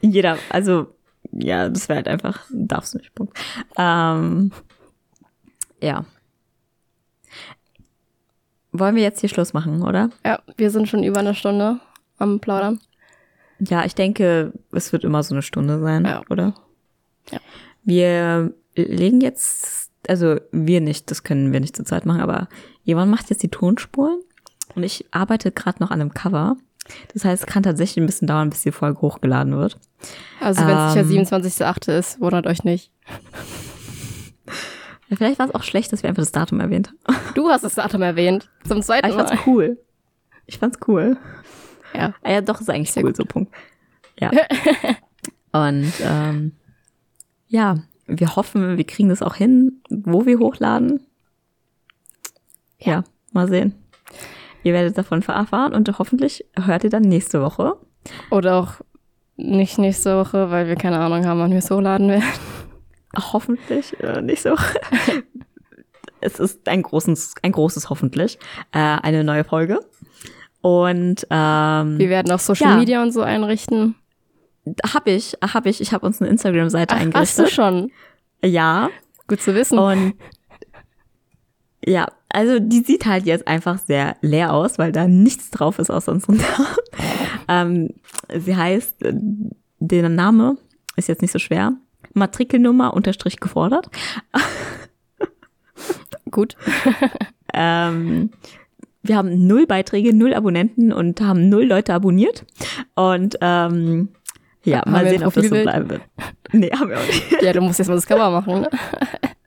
Jeder, also, ja, das wäre halt einfach, darfst nicht, Punkt. Ähm, ja. Wollen wir jetzt hier Schluss machen, oder? Ja, wir sind schon über eine Stunde am Plaudern. Ja, ich denke, es wird immer so eine Stunde sein, Ja. oder? Ja. Wir legen jetzt, also wir nicht, das können wir nicht zur Zeit machen, aber Ivan macht jetzt die Tonspuren und ich arbeite gerade noch an einem Cover. Das heißt, es kann tatsächlich ein bisschen dauern, bis die Folge hochgeladen wird. Also wenn es Ähm. sicher 27.8. ist, wundert euch nicht. Ja, vielleicht war es auch schlecht, dass wir einfach das Datum erwähnt haben. Du hast das Datum erwähnt. Zum Aber zweiten ich Mal. fand's cool. Ich fand's cool. Ja. Ah ja, doch, ist eigentlich Sehr cool, so Punkt. Ja. [laughs] Und ähm, ja, wir hoffen, wir kriegen das auch hin, wo wir hochladen. Ja, mal sehen. Ihr werdet davon erfahren und hoffentlich hört ihr dann nächste Woche. Oder auch nicht nächste Woche, weil wir keine Ahnung haben, wann wir es hochladen werden. Hoffentlich äh, nächste Woche. [laughs] es ist ein großes, ein großes hoffentlich, äh, eine neue Folge. Und ähm, Wir werden auch Social Ja. Media und so einrichten. Hab ich, hab ich. Ich habe uns eine Instagram-Seite Ach, hast eingerichtet. du schon? Ja. Gut zu wissen. Und ja, also die sieht halt jetzt einfach sehr leer aus, weil da nichts drauf ist außer unseren Namen. [laughs] ähm, sie heißt, äh, der Name ist jetzt nicht so schwer. Matrikelnummer unterstrich gefordert. [laughs] Gut. [laughs] Ähm, wir haben null Beiträge, null Abonnenten und haben null Leute abonniert. Und ähm, ja, Haben mal sehen, ob das so bleiben wird. [laughs] Nee, haben wir auch nicht. Ja, du musst jetzt mal das Cover machen. Ne?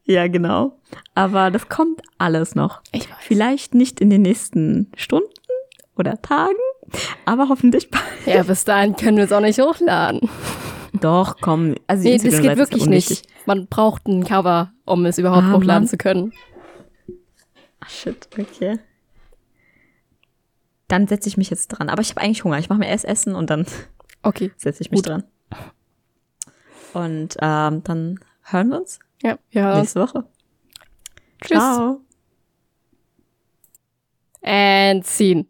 Ja, genau. Aber das kommt alles noch. Ich weiß. Vielleicht nicht in den nächsten Stunden oder Tagen, aber hoffentlich bald. Ja, bis dahin können wir es auch nicht hochladen. Doch, komm. Also Nee, das geht wirklich nicht. Man braucht ein Cover, um es überhaupt Ah, hochladen Mann. zu können. Ach, shit, okay. Dann setze ich mich jetzt dran. Aber ich habe eigentlich Hunger. Ich mache mir erst Essen und dann Okay. [laughs] setze ich mich Gut. dran. Und ähm, dann hören wir uns Ja, ja. nächste Woche. Tschüss. Ciao. And scene.